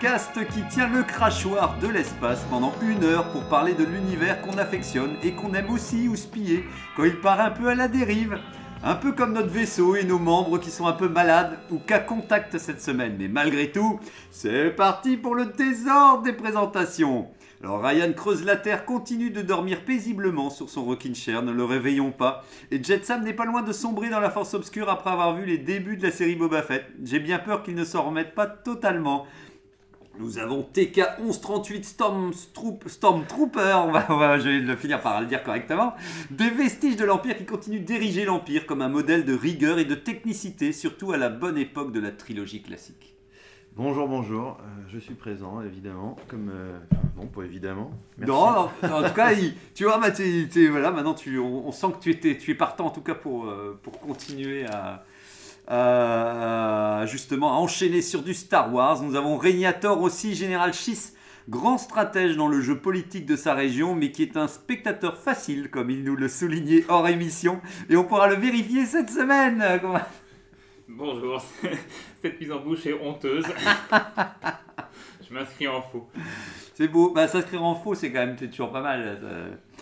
qui tient le crachoir de l'espace pendant une heure pour parler de l'univers qu'on affectionne et qu'on aime aussi houspiller quand il part un peu à la dérive. Un peu comme notre vaisseau et nos membres qui sont un peu malades ou qu'à contact cette semaine. Mais malgré tout, c'est parti pour le désordre des présentations. Alors Ryan creuse la terre, continue de dormir paisiblement sur son rocking chair, ne le réveillons pas. Et Jetsam n'est pas loin de sombrer dans la force obscure après avoir vu les débuts de la série Boba Fett. J'ai bien peur qu'il ne s'en remette pas totalement. Nous avons TK 1138 Storm Stormtrooper, on va, on va- je vais le finir par le dire correctement, des vestiges de l'Empire qui continuent d'ériger l'Empire comme un modèle de rigueur et de technicité, surtout à la bonne époque de la trilogie classique. Bonjour, bonjour, euh, je suis présent évidemment, comme... euh, non, pas évidemment. Merci. Non, non, en tout cas, il- tu vois, voilà, maintenant tu, on, on sent que tu, étais, tu es partant en tout cas pour, euh, pour continuer à, à, justement à enchaîner sur du Star Wars. Nous avons Régnator aussi, Général Schiss, grand stratège dans le jeu politique de sa région, mais qui est un spectateur facile, comme il nous le soulignait hors émission, et on pourra le vérifier cette semaine. Bonjour, cette mise en bouche est honteuse. Je m'inscris en faux. C'est beau, bah, s'inscrire en faux, c'est quand même toujours pas mal. ça.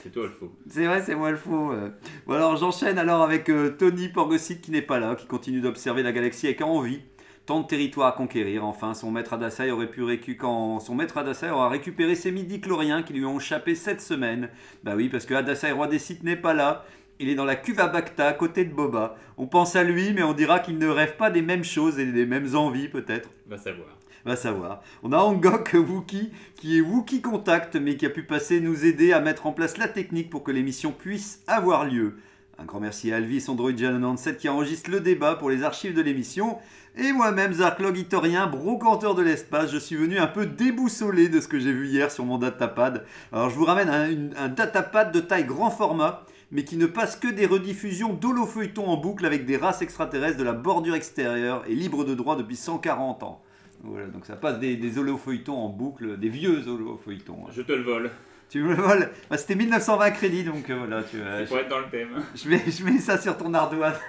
C'est toi le faux. C'est vrai, c'est moi le faux. euh. Bon alors j'enchaîne alors avec euh, Tony Porgosit qui n'est pas là, qui continue d'observer la galaxie avec envie. Tant de territoires à conquérir. Enfin, son maître Adasai aurait pu récu- quand son maître Adasai aura récupéré ses midi-chloriens qui lui ont échappé cette semaine. Bah oui, parce que Adasai, roi des sites, n'est pas là. Il est dans la cuve à Bacta, à côté de Boba. On pense à lui, mais on dira qu'il ne rêve pas des mêmes choses et des mêmes envies, peut-être. Va savoir. Va savoir. On a Angok Wookie, qui est Wookie Contact, mais qui a pu passer nous aider à mettre en place la technique pour que l'émission puisse avoir lieu. Un grand merci à Alvis Android 97 qui enregistre le débat pour les archives de l'émission. Et moi-même, Zarklog Itorien, brocanteur de l'espace, je suis venu un peu déboussolé de ce que j'ai vu hier sur mon datapad. Alors je vous ramène un, datapad de taille grand format, mais qui ne passe que des rediffusions d'holofeuilletons en boucle avec des races extraterrestres de la bordure extérieure et libre de droit depuis 140 ans. Voilà, donc ça passe des, des holofeuilletons en boucle, des vieux holofeuilletons. hein. Je te le vole. Tu me le voles? Bah, C'était 1920 crédits, donc euh, voilà, tu C'est pour être dans le thème. je, mets, je mets ça sur ton ardoise.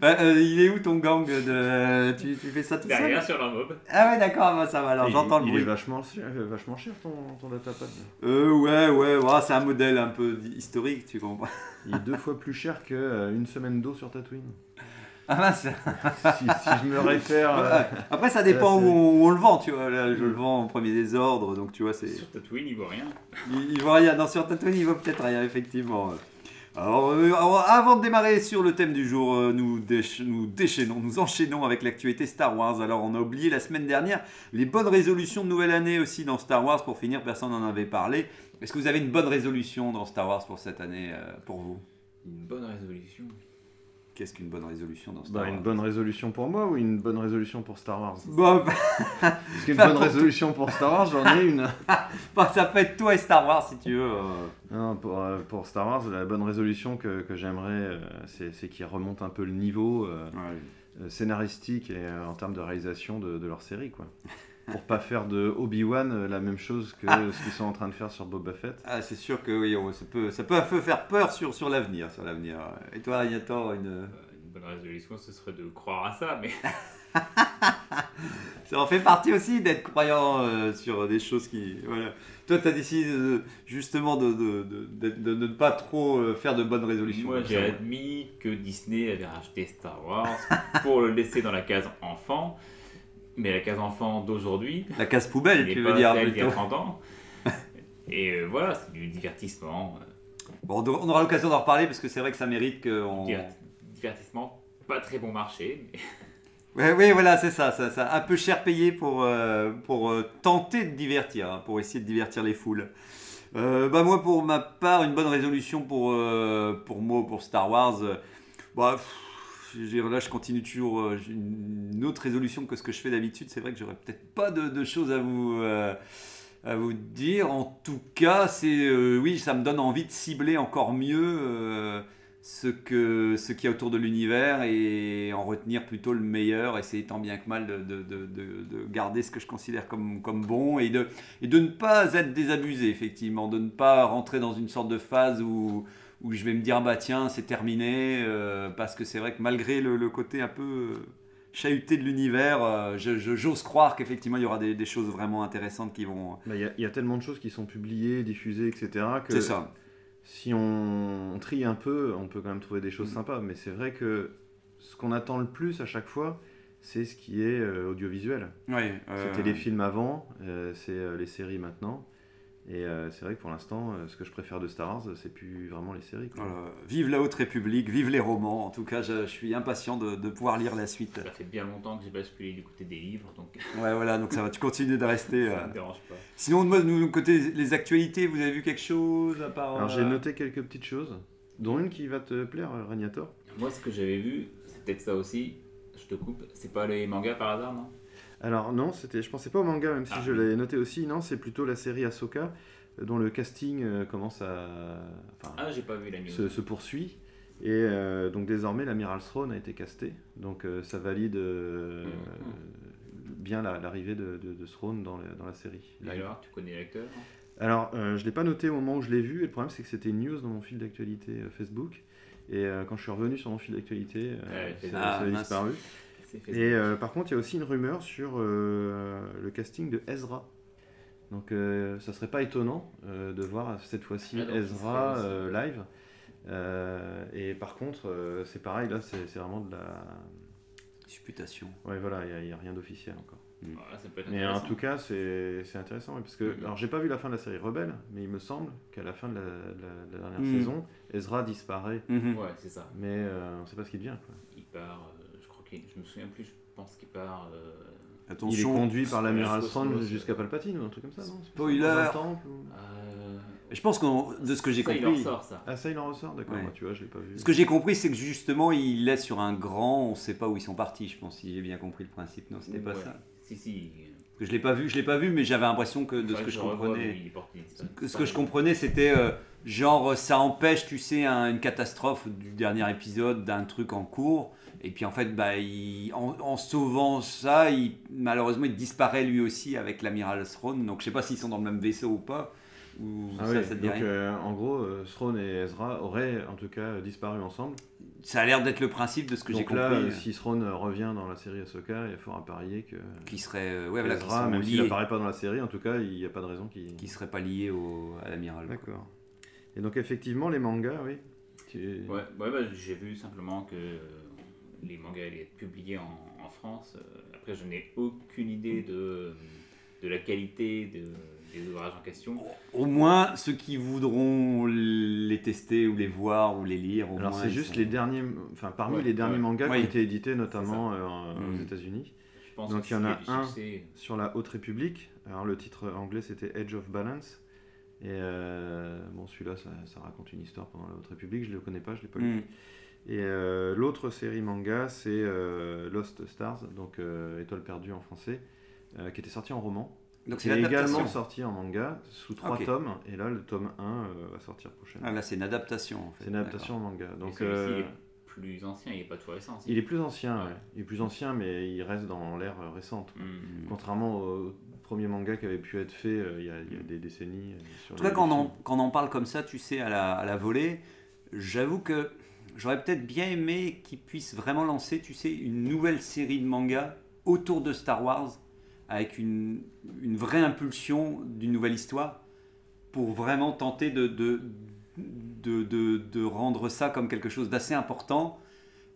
Bah, euh, il est où ton gang de... tu, tu fais ça tout Derrière seul sur leur mob. Ah ouais, d'accord, bah, ça va, alors Il- j'entends le il bruit. est vachement, euh, vachement cher ton, ton datapad. Euh, ouais, ouais, ouais, c'est un modèle un peu historique, tu comprends Il est deux fois plus cher qu'une semaine d'eau sur Tatooine. Ah mince si, si je me réfère... euh. Après, ça dépend Là, où, on, où on le vend, tu vois. Là, je le vends en premier désordre, donc tu vois, c'est. Sur Tatooine, il vaut rien. Il, il vaut rien. Non, sur Tatooine, il vaut peut-être rien, effectivement. Alors, euh, alors, avant de démarrer sur le thème du jour, euh, nous, déch- nous déchaînons, nous enchaînons avec l'actualité Star Wars. Alors, on a oublié la semaine dernière les bonnes résolutions de nouvelle année aussi dans Star Wars. Pour finir, personne n'en avait parlé. Est-ce que vous avez une bonne résolution dans Star Wars pour cette année, euh, pour vous? Une bonne résolution. Qu'est-ce qu'une bonne résolution dans Star bah, Wars une bonne résolution pour moi ou une bonne résolution pour Star Wars? Bon, Parce qu'une Bah, bonne résolution pour Star Wars, j'en ai une. bah, ça peut être toi et Star Wars si tu veux. euh. Non, pour, euh, pour Star Wars, la bonne résolution que, que j'aimerais, euh, c'est qu'ils remontent un peu le niveau scénaristique et en termes de réalisation de, de leur série, quoi. Pour pas faire de Obi-Wan euh, la même chose que ce qu'ils sont en train de faire sur Boba Fett. Ah, c'est sûr que oui, on- ça peut, ça peut un peu faire peur sur, sur l'avenir, sur l'avenir. Et toi, Régnator, une... Euh, Une bonne résolution, ce serait de croire à ça, mais ça en fait partie aussi d'être croyant euh, sur des choses qui, voilà. Toi, tu as décidé de- justement de, de, de, de- de ne pas trop faire de bonnes résolutions. moi j'ai admis que Disney avait racheté Star Wars pour le laisser dans la case enfant. Mais la case enfant d'aujourd'hui, La case poubelle, tu veux dire celle d'il y a plutôt. 30 ans. Et euh, voilà, c'est du divertissement. euh, Bon, on aura l'occasion d'en reparler parce que c'est vrai que ça mérite qu'on. divert- divertissement, pas très bon marché. mais- Ouais, oui, voilà, c'est ça, ça, ça. Un peu cher payé pour, euh, pour euh, tenter de divertir, hein, pour essayer de divertir les foules. Euh, bah moi, pour ma part, une bonne résolution pour, pour moi, pour Star Wars. bah, pff, je veux dire, là, je continue toujours euh, une autre résolution que ce que je fais d'habitude. C'est vrai que j'aurais peut-être pas de, choses à vous, euh, à vous dire. En tout cas, c'est euh, oui, ça me donne envie de cibler encore mieux ce que ce qu'il y a autour de l'univers et en retenir plutôt le meilleur. Essayer tant bien que mal de- de- de garder ce que je considère comme, comme bon et de, et de ne pas être désabusé, effectivement, de ne pas rentrer dans une sorte de phase où où je vais me dire bah tiens c'est terminé euh, parce que c'est vrai que malgré le, le côté un peu euh, chahuté de l'univers euh, je- je- j'ose croire qu'effectivement il y aura des, des choses vraiment intéressantes qui vont Bah, Il y, a- il y a tellement de choses qui sont publiées, diffusées, etc. que c'est ça si on, on trie un peu, on peut quand même trouver des choses Mm. sympas. Mais c'est vrai que ce qu'on attend le plus à chaque fois, c'est ce qui est euh, audiovisuel. oui C'était les films avant, c'est les séries maintenant. Et euh, c'est vrai que pour l'instant, euh, ce que je préfère de Star Wars, c'est plus vraiment les séries. quoi. voilà. vive la haute république vive les romans en tout cas je, je suis impatient de, de pouvoir lire la suite Ça fait bien longtemps que j'ai basculé du côté des livres, donc ouais voilà donc ça va tu continues de rester ça euh. me dérange pas. sinon moi de mon côté les actualités vous avez vu quelque chose à part Alors euh, j'ai noté quelques petites choses, dont une qui va te plaire, euh, Ragnator. Moi, ce que j'avais vu, c'est peut-être ça aussi. Je te coupe. C'est pas les mangas par hasard, non? Alors non, c'était, je pensais pas au manga, même si Ah, je oui. l'ai noté aussi. Non, c'est plutôt la série Ahsoka, euh, dont le casting euh, commence à, enfin, Ah, j'ai pas vu la news. se, se poursuit. Et euh, donc désormais, l'amiral Throne a été casté. Donc euh, ça valide euh, bien la- l'arrivée de, de, de Throne dans, la- dans la série. Et alors, tu connais l'acteur? Alors, euh, je l'ai pas noté au moment où je l'ai vu, et le problème c'est que c'était une news dans mon fil d'actualité euh, Facebook. Et euh, quand je suis revenu sur mon fil d'actualité, euh, Ouais, ça, ça Ah, avait mince. disparu. Et euh, par contre, il y a aussi une rumeur sur euh, le casting de Ezra. Donc, euh, ça serait pas étonnant euh, de voir cette fois-ci Ah, Ezra euh, live. Euh, et par contre, euh, c'est pareil, là, c'est c'est vraiment de la. supputation Ouais, voilà, il n'y a, rien d'officiel encore. Ça peut être Mais en tout cas, c'est c'est intéressant, parce que. Mhm. Alors, j'ai pas vu la fin de la série Rebelle, mais il me semble qu'à la fin de la, de la- de la dernière Mhm. saison, Ezra disparaît, Mhm. Ouais, c'est ça. mais euh, on sait pas ce qu'il devient. Quoi. Il part, je me souviens plus, je pense qu'il part. euh, Il est attention conduit par l'amiral. Throne jusqu'à Palpatine ou un truc comme ça, non pas ça Spoiler. Temple ou- euh, je pense que de ce que j'ai ça, compris il en sort, ça. Ah, ça, il en ressort, d'accord. Ouais. Moi, tu vois, je l'ai pas vu. Ce que j'ai compris, c'est que justement, il laisse sur un grand, on sait pas où ils sont partis, je pense, si j'ai bien compris le principe. Non, c'était pas Ouais. ça. Si, si. Que je l'ai pas vu, je l'ai pas vu, mais j'avais l'impression que de ce que je comprenais, est pas- que ce que pas- je comprenais, c'était euh, genre ça empêche, tu sais, un- une catastrophe du dernier épisode d'un truc en cours. Et puis en fait, bah, il- en, en sauvant ça, il, malheureusement, il disparaît lui aussi avec l'amiral Throne. Donc je sais pas s'ils sont dans le même vaisseau ou pas. Ou Ah ça, oui, ça te dit donc rien. euh, en gros, euh, Throne et Ezra auraient en tout cas disparu ensemble. Ça a l'air d'être le principe de ce que j'ai donc compris. là, euh, euh, si Throne euh, revient dans la série Ahsoka, il faudra parier que qui serait euh, ouais, voilà, qui Ezra, même s'il liés, apparaît pas dans la série, en tout cas, il n'y a pas de raison qu'il. qui serait pas lié au, à l'amiral. D'accord. Et donc effectivement, les mangas, oui. Tu- Ouais, ouais bah, j'ai vu simplement que euh, les mangas allaient être publiés en, en France. Euh, Après, je n'ai aucune idée de, de la qualité de- des ouvrages en question. Au moins, ceux qui voudront les tester ou les voir ou les lire, au Alors c'est juste sont- les derniers, enfin parmi Ouais, les derniers ouais. mangas Oui. qui ont été édités notamment euh, aux Mm. États-Unis. Je pense Donc, il y en a un. succès- sur la Haute République. Alors le titre anglais c'était Edge of Balance. Et euh, bon celui-là ça, ça raconte une histoire pendant la Haute République, je ne le connais pas, je l'ai pas lu. Mm. Et euh, l'autre série manga c'est euh, Lost Stars, donc euh, Étoile perdue en français, euh, qui était sorti en roman. Donc c'est également sorti en manga sous trois Ok. tomes. Et là le tome 1 euh, va sortir prochainement. Ah, là, c'est une adaptation en fait. c'est une adaptation en manga. Donc est plus ancien, il n'est pas tout récent. il est plus ancien, Ouais. ouais. il est plus ancien mais il reste dans l'ère récente. Mm. Mm. Contrairement au premier manga qui avait pu être fait euh, il y, a, il y a des décennies. euh, sur En tout cas, quand on, quand on en parle comme ça, tu sais, à la, à la volée, j'avoue que j'aurais peut-être bien aimé qu'ils puissent vraiment lancer, tu sais, une nouvelle série de mangas autour de Star Wars, avec une, une vraie impulsion d'une nouvelle histoire, pour vraiment tenter de, de, de, de- de rendre ça comme quelque chose d'assez important,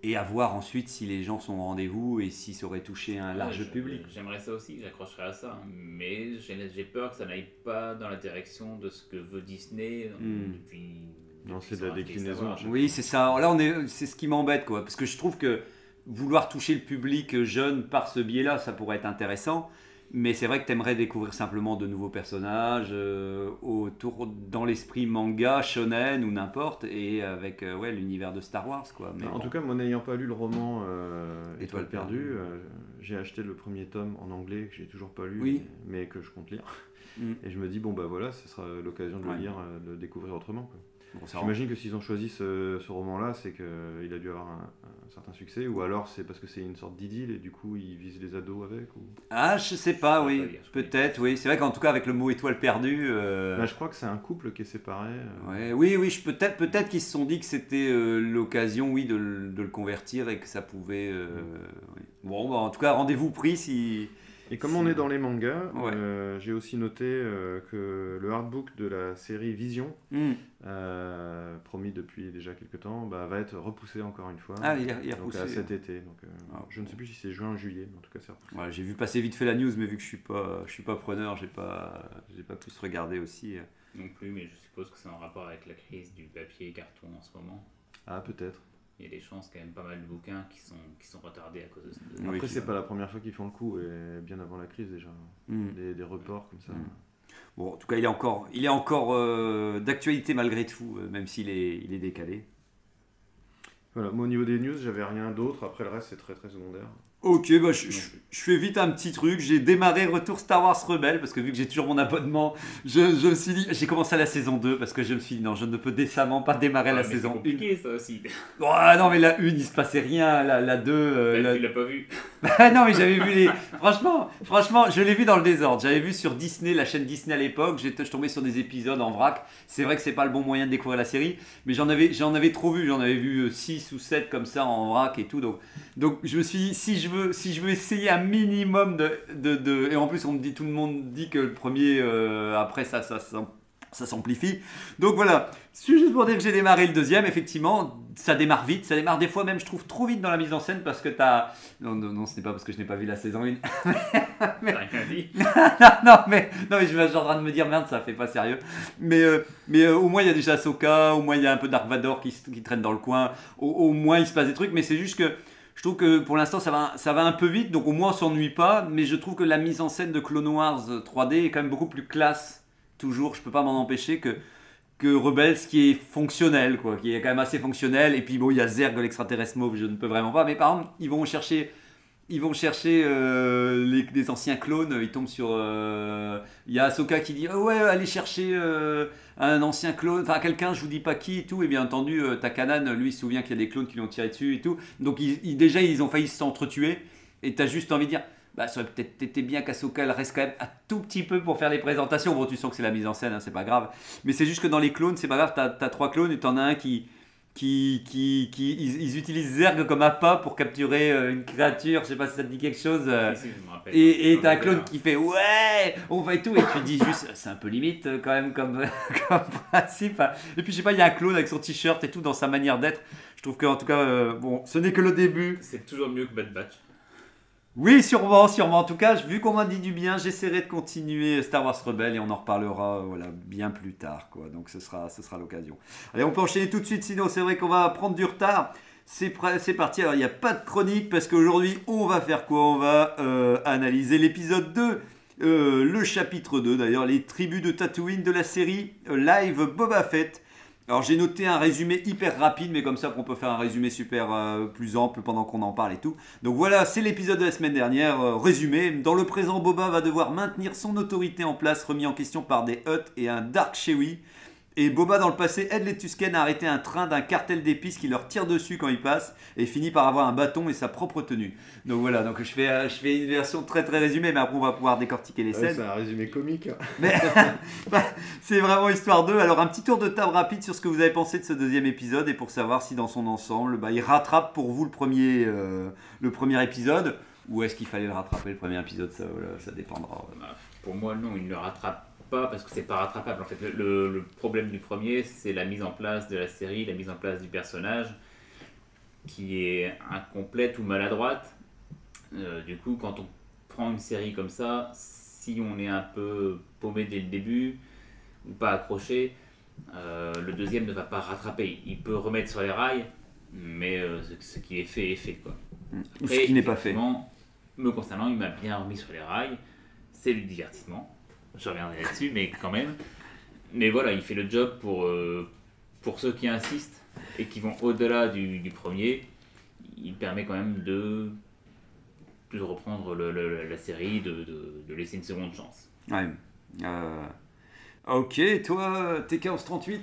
et à voir ensuite si les gens sont au rendez-vous et si ça aurait touché un large Ouais, je- public. J'aimerais ça aussi, j'accrocherais à ça. Mais j'ai peur que ça n'aille pas dans la direction de ce que veut Disney euh, Mm. depuis. Non, c'est de la déclinaison, Oui, c'est ça. Là, on est, c'est ce qui m'embête, quoi, parce que je trouve que vouloir toucher le public jeune par ce biais-là, ça pourrait être intéressant. Mais c'est vrai que tu aimerais découvrir simplement de nouveaux personnages euh, autour dans l'esprit manga, shonen ou n'importe, et avec euh, ouais, l'univers de Star Wars. Quoi. Mais en tout cas, moi n'ayant pas lu le roman Étoile perdue, j'ai acheté le premier tome en anglais que j'ai toujours pas lu, mais, que je compte lire. Mm. Et je me dis, bon bah voilà, ce sera l'occasion de le lire, de le découvrir autrement. Quoi. J'imagine que s'ils ont choisi ce, roman-là, c'est qu'il a dû avoir un, certain succès, ou alors c'est parce que c'est une sorte d'idylle et du coup ils visent les ados avec ou... Ah, je sais pas, oui, peut-être, oui. C'est vrai qu'en tout cas avec le mot étoile perdue. Euh, bah, je crois que c'est un couple qui est séparé. Euh. oui, oui, peut-être peut qu'ils se sont dit que c'était euh, l'occasion, oui, de, le convertir et que ça pouvait. Mm. Bon, bah, en tout cas, rendez-vous pris si. Et comme on est dans les mangas, euh, j'ai aussi noté euh, que le artbook de la série Vision, hmm. euh, promis depuis déjà quelques temps, bah, va être repoussé encore une fois. Ah, il est, repoussé. cet été. Donc, ah. Je ne sais plus si c'est juin ou juillet, mais en tout cas c'est repoussé. j'ai vu passer vite fait la news, mais vu que je suis pas, je suis pas preneur, j'ai pas, j'ai pas pu se regarder aussi. Non plus, mais je suppose que c'est en rapport avec la crise du papier et carton en ce moment. Ah, peut-être il y a des chances quand même pas mal de bouquins qui sont, qui sont retardés à cause de ça. Après, c'est pas la première fois qu'ils font le coup, et bien avant la crise déjà. Hmm. Des, reports comme ça. Hmm. Bon, en tout cas, il est encore, il est encore euh, d'actualité malgré tout, euh, même s'il est, il est décalé. Voilà, moi au niveau des news, j'avais rien d'autre. Après, le reste, c'est très très secondaire. Ok, bah, je, fais vite un petit truc. J'ai démarré Retour Star Wars Rebelle parce que vu que j'ai toujours mon abonnement, je, me suis dit, j'ai commencé la saison 2 parce que je me suis dit, non, je ne peux décemment pas démarrer la saison 1. C'est compliqué ça aussi. Oh, non, mais la 1, il se passait rien. La, la 2. Euh, bah, Tu l'as pas vu Non, mais j'avais vu les. franchement, franchement, je l'ai vu dans le désordre. J'avais vu sur Disney, la chaîne Disney à l'époque. J'étais tombé sur des épisodes en vrac. C'est vrai que c'est pas le bon moyen de découvrir la série, mais j'en avais, j'en avais trop vu. J'en avais vu 6 ou 7 comme ça en vrac et tout. Donc, donc je me suis dit, si je veux, si je veux essayer un minimum de, de, de, Et en plus, on me dit, tout le monde dit que le premier, euh, après, ça, ça, ça, ça s'amplifie. Donc voilà, c'est juste pour dire que j'ai démarré le deuxième, effectivement, ça démarre vite, ça démarre des fois même, je trouve, trop vite dans la mise en scène parce que t'as... Non, non, non ce n'est pas parce que je n'ai pas vu la saison 1. mais... dit. non, mais, non, mais je suis en train de me dire, merde, ça fait pas sérieux. Mais, euh, mais euh, au moins, il y a déjà Soka, au moins, il y a un peu Dark Vador qui, qui traîne dans le coin, au, au moins, il se passe des trucs, mais c'est juste que je trouve que pour l'instant ça va, ça va un peu vite, donc au moins on s'ennuie pas, mais je trouve que la mise en scène de Clone Wars 3D est quand même beaucoup plus classe, toujours, je peux pas m'en empêcher, que, que Rebels qui est fonctionnel, quoi, qui est quand même assez fonctionnel, et puis bon, il y a Zerg, l'extraterrestre mauve, je ne peux vraiment pas, mais par exemple, ils vont chercher ils vont chercher euh, les, anciens clones. Ils tombent sur. Euh, il y a Ahsoka qui dit oh Ouais, allez chercher euh, un ancien clone. Enfin, quelqu'un, je vous dis pas qui et tout. Et bien entendu, Takanan, lui, se souvient qu'il y a des clones qui l'ont tiré dessus et tout. Donc, déjà, ils ont failli s'entretuer. Et tu as juste envie de dire bah, ça aurait peut-être été bien qu'Ahsoka elle reste quand même un tout petit peu pour faire les présentations. Bon, tu sens que c'est la mise en scène, hein, c'est pas grave. Mais c'est juste que dans les clones, c'est pas grave. Tu as, trois clones et tu en as un qui qui, qui, qui ils, utilisent Zerg comme appât pour capturer euh, une créature, je sais pas si ça te dit quelque chose. Euh, et t'as un clone qui fait ouais, on va et tout, et tu dis juste, c'est un peu limite euh, quand même comme, comme principe. Et puis je sais pas, il y a un clone avec son t-shirt et tout dans sa manière d'être. Je trouve qu'en tout cas, bon, ce n'est que le début. C'est toujours mieux que Bad Batch. Oui, sûrement, sûrement. En tout cas, vu qu'on m'a dit du bien, j'essaierai de continuer Star Wars Rebelle et on en reparlera voilà, bien plus tard. Donc ce sera, ce sera l'occasion. Allez, on peut enchaîner tout de suite, sinon c'est vrai qu'on va prendre du retard. C'est, parti, alors il n'y a pas de chronique parce qu'aujourd'hui on va faire quoi? On va euh, analyser l'épisode 2, euh, le chapitre 2 d'ailleurs, les tribus de Tatooine de la série euh, live Boba Fett. Alors j'ai noté un résumé hyper rapide, mais comme ça qu'on peut faire un résumé super euh, plus ample pendant qu'on en parle et tout. Donc voilà, c'est l'épisode de la semaine dernière, euh, résumé. Dans le présent, Boba va devoir maintenir son autorité en place, remis en question par des Hutt et un Dark Chewie. Et Boba, dans le passé, aide les Tusken à arrêter un train d'un cartel d'épices qui leur tire dessus quand ils passent et finit par avoir un bâton et sa propre tenue. Donc voilà, donc je fais, euh, je fais une version très très résumée, mais après on va pouvoir décortiquer les scènes. c'est un résumé comique. Mais c'est vraiment histoire 2. Alors un petit tour de table rapide sur ce que vous avez pensé de ce deuxième épisode et pour savoir si dans son ensemble, bah, il rattrape pour vous le premier, euh, le premier épisode ou est-ce qu'il fallait le rattraper le premier épisode, ça, ça dépendra. Bah, pour moi, non, il le rattrape pas parce que c'est pas rattrapable. En fait, le, problème du premier, c'est la mise en place de la série, la mise en place du personnage qui est incomplète ou maladroite. Euh, du coup, quand on prend une série comme ça, si on est un peu paumé dès le début ou pas accroché, euh, le deuxième ne va pas rattraper. Il peut remettre sur les rails, mais euh, ce, qui est fait est fait. Quoi. ou ce qui n'est pas fait. Me concernant, il m'a bien remis sur les rails c'est du divertissement. Je reviendrai là-dessus, mais quand même. Mais voilà, il fait le job pour, euh, pour ceux qui insistent et qui vont au-delà du, du premier. Il permet quand même de, de reprendre le- le- la série, de, de- de laisser une seconde chance. Ouais. Euh, Ok, toi, TK1138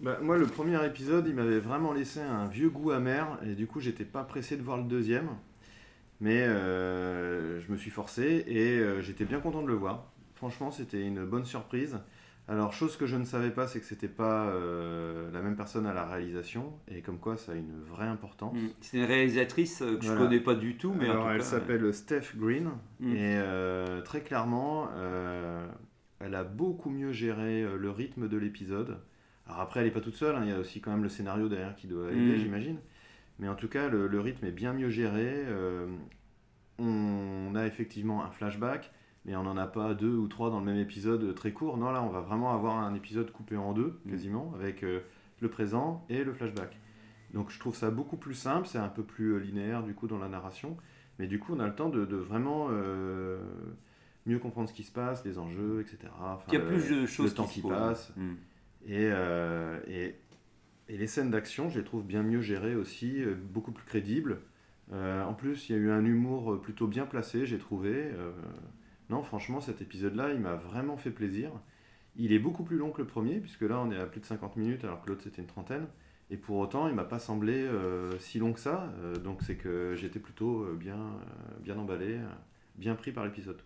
Bah, moi, le premier épisode, il m'avait vraiment laissé un vieux goût amer, et du coup, j'étais pas pressé de voir le deuxième. Mais euh, je me suis forcé, et euh, j'étais bien content de le voir. Franchement, c'était une bonne surprise. Alors, chose que je ne savais pas, c'est que c'était pas euh, la même personne à la réalisation, et comme quoi ça a une vraie importance. C'est une réalisatrice euh, que je Voilà. connais pas du tout, mais en Alors, tout elle s'appelle Steph Green Mm. et euh, très clairement, euh, elle a beaucoup mieux géré euh, le rythme de l'épisode. Alors après, elle n'est pas toute seule, hein, il y a aussi quand même le scénario derrière qui doit aider, Mm. j'imagine. Mais en tout cas, le, le rythme est bien mieux géré. euh, on a effectivement un flashback, mais on n'en a pas deux ou trois dans le même épisode très court. Non, là, on va vraiment avoir un épisode coupé en deux, Mm. quasiment, avec euh, le présent et le flashback. Donc je trouve ça beaucoup plus simple, c'est un peu plus euh, linéaire du coup dans la narration, mais du coup on a le temps de, de vraiment euh, mieux comprendre ce qui se passe, les enjeux, etc. Enfin, il y a le- plus de choses le temps qui posent. passe. Mm. Et, euh, et, et les scènes d'action, je les trouve bien mieux gérées aussi, beaucoup plus crédibles. En plus, il y a eu un humour plutôt bien placé, j'ai trouvé. Non, franchement, cet épisode-là, il m'a vraiment fait plaisir. Il est beaucoup plus long que le premier, puisque là, on est à plus de 50 minutes, alors que l'autre, c'était une trentaine. Et pour autant, il m'a pas semblé euh, si long que ça. Euh, donc, c'est que j'étais plutôt euh, bien, emballé, bien pris par l'épisode.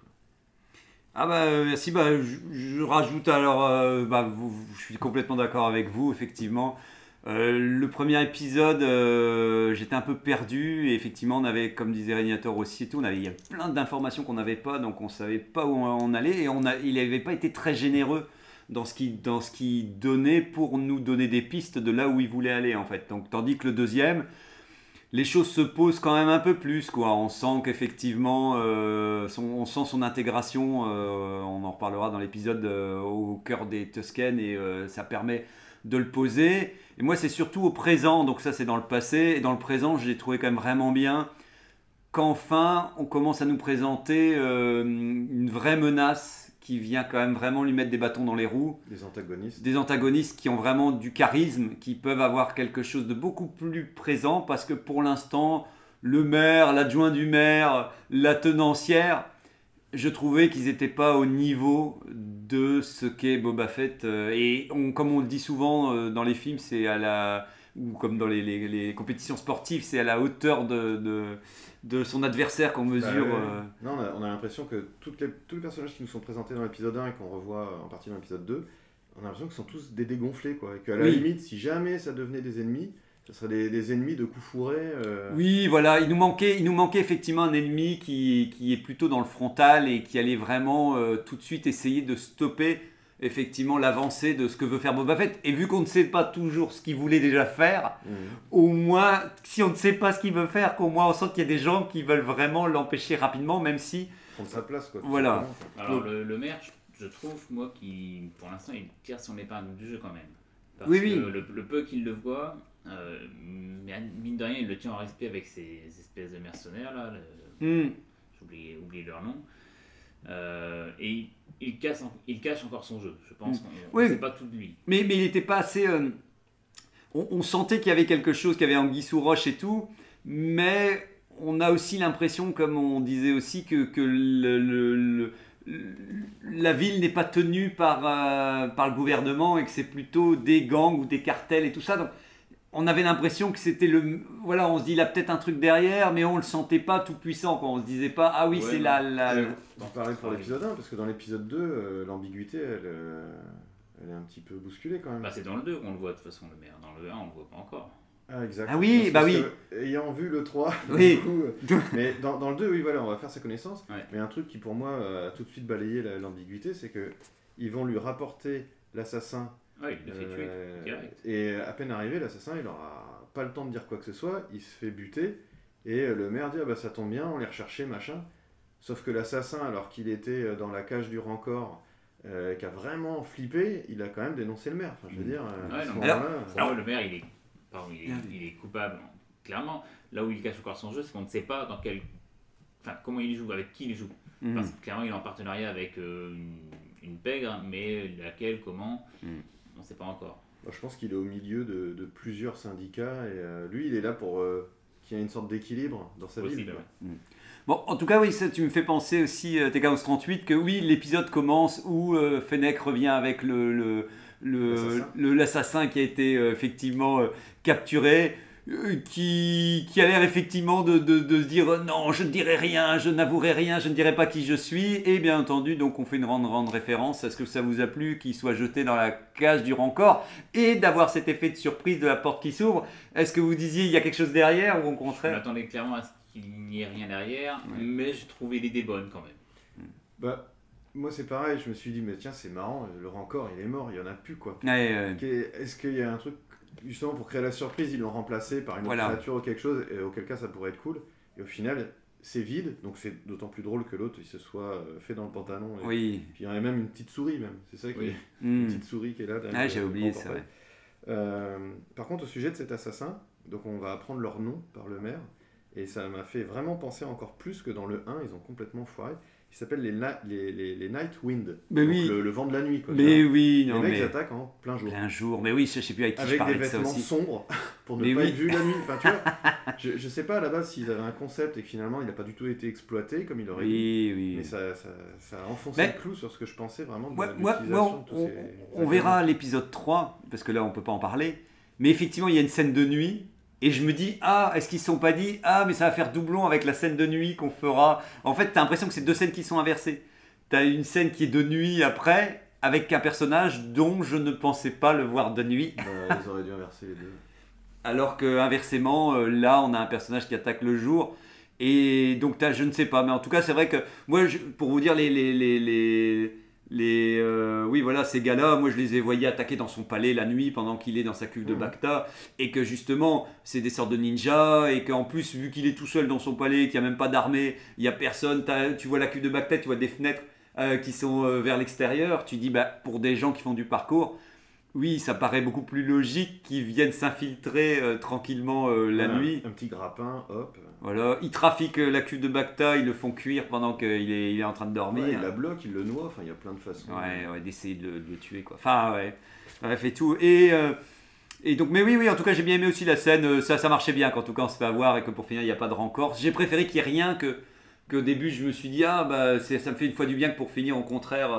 Ah bah merci, bah, je, rajoute alors, bah, vous- je suis complètement d'accord avec vous, effectivement. Euh, le premier épisode, euh, j'étais un peu perdu, et effectivement, on avait, comme disait Régnator aussi tout, on avait, il y a plein d'informations qu'on n'avait pas, donc on savait pas où on allait, et on a, il n'avait pas été très généreux dans ce qu'il qu'il donnait pour nous donner des pistes de là où il voulait aller, en fait. Donc, tandis que le deuxième, les choses se posent quand même un peu plus. Quoi. On sent qu'effectivement, euh, on sent son intégration, on en reparlera dans l'épisode au cœur des Tusken, et ça permet de le poser. Et moi, c'est surtout au présent, donc ça c'est dans le passé, et dans le présent, je l'ai trouvé quand même vraiment bien qu'enfin on commence à nous présenter euh, une vraie menace qui vient quand même vraiment lui mettre des bâtons dans les roues Des antagonistes. des antagonistes qui ont vraiment du charisme, qui peuvent avoir quelque chose de beaucoup plus présent parce que pour l'instant, le maire, l'adjoint du maire, la tenancière, je trouvais qu'ils n'étaient pas au niveau de ce qu'est Boba Fett. euh, Et on- comme on le dit souvent euh, dans les films, c'est à la ou comme dans les, les- les compétitions sportives, c'est à la hauteur de, de, de son adversaire qu'on mesure. Bah ouais. euh, Non, on a, on a l'impression que toutes les, tous les personnages qui nous sont présentés dans l'épisode 1 et qu'on revoit en partie dans l'épisode 2, on a l'impression qu'ils sont tous des dégonflés. Quoi, et qu'à la Oui. limite, si jamais ça devenait des ennemis, ce seraient des, des ennemis de coups fourrés. euh, Oui, voilà, il nous manquait, il nous manquait effectivement un ennemi qui, qui est plutôt dans le frontal et qui allait vraiment euh, tout de suite essayer de stopper effectivement l'avancée de ce que veut faire Boba Fett. Et vu qu'on ne sait pas toujours ce qu'il voulait déjà faire, mhm. au moins, si on ne sait pas ce qu'il veut faire, qu'au moins on sent qu'il y a des gens qui veulent vraiment l'empêcher rapidement, même si... prendre sa place. Quoi, Voilà. Alors, le, le maire, je, je trouve, moi, qui pour l'instant, il tire son épingle du jeu quand même. Parce Oui, que oui. Le, le peu qu'il le voit, euh, mais mine de rien, il le tient en respect avec ces espèces de mercenaires là. le- Hmm, J'ai oublié, leur nom. Euh, et il, il casse il cache encore son jeu. Je pense Mm. ne Oui. sait pas tout de lui. Mais, mais il n'était pas assez. euh, on, on sentait qu'il y avait quelque chose, qu'il y avait Anguille sous roche et tout, mais on a aussi l'impression, comme on disait aussi, que, que le- le- le- la ville n'est pas tenue par, euh, par le gouvernement et que c'est plutôt des gangs ou des cartels et tout ça. Donc, on avait l'impression que c'était le. Voilà, on se dit, il a peut-être un truc derrière, mais on le sentait pas tout puissant. Quoi. On se disait pas, ah oui, Ouais, c'est la. la- Euh, On parlait pour l'épisode 1, parce que dans l'épisode 2, euh, l'ambiguïté, elle, euh, elle est un petit peu bousculée quand même. Bah, c'est dans le 2 qu'on le voit de toute façon, le maire. Dans le 1, on le voit pas encore. Ah, exact. Ah oui, Parce bah que, ayant vu le 3, Oui. du coup, euh, mais dans, dans le 2, oui, voilà, on va faire sa connaissance. Ouais. Mais un truc qui, pour moi, a tout de suite balayé la- l'ambiguïté, c'est que ils vont lui rapporter l'assassin. Ouais, il le fait tuer euh, direct. et à peine arrivé, l'assassin, il aura pas le temps de dire quoi que ce soit, il se fait buter. Et le maire dit Ah bah ça tombe bien, on les recherchait, machin. Sauf que l'assassin, alors qu'il était euh, dans la cage du rancor, euh, qui a vraiment flippé, il a quand même dénoncé le maire. Enfin, je veux dire, Ouais, non, Pour moi, le maire, il est, pardon, il est, Ah. il est coupable. Clairement, là où il cache encore son jeu, c'est qu'on ne sait pas dans quel. enfin, comment il joue, avec qui il joue. Mhm. Parce que clairement, il est en partenariat avec euh, une, une pègre, mais laquelle, comment. Sait pas encore. Moi, je pense qu'il est au milieu de, de plusieurs syndicats et euh, lui, il est là pour euh, qu'il y ait une sorte d'équilibre dans sa quoi. ouais. Bon, en tout cas, oui, ça, tu me fais penser aussi, euh, TK1138, que oui, l'épisode commence où euh, Fennec revient avec le, le, le- L'assassin. le- l'assassin qui a été euh, effectivement euh, capturé, qui, qui a l'air effectivement de, de, de se dire euh, non, je ne dirai rien, je n'avouerai rien, je ne dirai pas qui je suis. Et bien entendu, donc on fait une grande, grande référence à ce que ça vous a plu, qu'il soit jeté dans la cage du rancor et d'avoir cet effet de surprise de la porte qui s'ouvre. Est-ce que vous disiez il y a quelque chose derrière ou au Je contraire m'attendais clairement à ce qu'il n'y ait rien derrière, Ouais. mais j'ai trouvé l'idée bonne quand même. Bah, moi, c'est pareil, je me suis dit, mais tiens, c'est marrant, le rancor, il est mort, il y en a plus, quoi. Ouais, euh, Est-ce qu'il y a un truc, justement, pour créer la surprise, ils l'ont remplacé par une autre Voilà. créature ou quelque chose, et auquel cas ça pourrait être cool. Et au final, c'est vide, donc c'est d'autant plus drôle que l'autre, il se soit euh, fait dans le pantalon. Et... oui. Puis il y aurait même une petite souris, même. C'est ça qui Oui. est... Hmm. Une petite souris qui est là. derrière Ah, j'ai oublié, c'est vrai. Euh, par contre, au sujet de cet assassin, donc on va apprendre leur nom par le maire, et ça m'a fait vraiment penser encore plus que dans le 1, ils ont complètement foiré. Ils s'appellent les, les, les, les Night Wind, Mais donc oui. le, le vent de la nuit. Quoi, Mais oui, les non mecs mais. attaquent en plein jour. Un jour, mais oui, je sais plus avec qui je Avec des parlais de ça vêtements aussi. sombres pour ne Mais pas oui. être vu la nuit. Enfin, tu vois, je, je sais pas à la base s'ils avaient un concept et que finalement il n'a pas du tout été exploité comme il aurait dû. Oui. Mais ça, ça, ça a enfoncé Mais- le clou sur ce que je pensais vraiment de Moi, de tous on, ces on verra l'épisode 3, parce que là on peut pas en parler. Mais effectivement, il y a une scène de nuit. Et je me dis, ah, est-ce qu'ils se sont pas dit, ah, mais ça va faire doublon avec la scène de nuit qu'on fera. En fait, t'as l'impression que c'est deux scènes qui sont inversées. T'as une scène qui est de nuit après, avec un personnage dont je ne pensais pas le voir de nuit. Bah, ils auraient dû inverser les deux. Alors que inversement, euh, là, on a un personnage qui attaque le jour. Et donc, t'as- je ne sais pas. Mais en tout cas, c'est vrai que moi, je- pour vous dire, les, les, les, les, les, euh, oui, voilà, ces gars-là, moi, je les ai voyés attaquer dans son palais la nuit pendant qu'il est dans sa cuve de Mhm. Bacta. Et que justement, c'est des sortes de ninjas. Et qu'en plus, vu qu'il est tout seul dans son palais, qu'il n'y a même pas d'armée, il n'y a personne. Tu vois la cuve de Bacta, tu vois des fenêtres euh, qui sont euh, vers l'extérieur. Tu dis, bah, pour des gens qui font du parcours. Oui, ça paraît beaucoup plus logique qu'ils viennent s'infiltrer euh, tranquillement euh, la Voilà, nuit. Un petit grappin, hop. Voilà, ils trafiquent euh, la cuve de Bacta, ils le font cuire pendant qu'il est, il est en train de dormir. Ouais, il la bloque, il le noie, enfin il y a plein de façons. Ouais, ouais, d'essayer de, le- de le tuer quoi. Enfin ouais, bref et tout. Et, et donc, mais oui, oui, en tout cas j'ai bien aimé aussi la scène, ça, ça marchait bien quand en tout cas on se fait avoir et que pour finir il n'y a pas de rancor. J'ai préféré qu'il n'y ait rien que qu'au début je me suis dit ah bah ça me fait une fois du bien que pour finir au contraire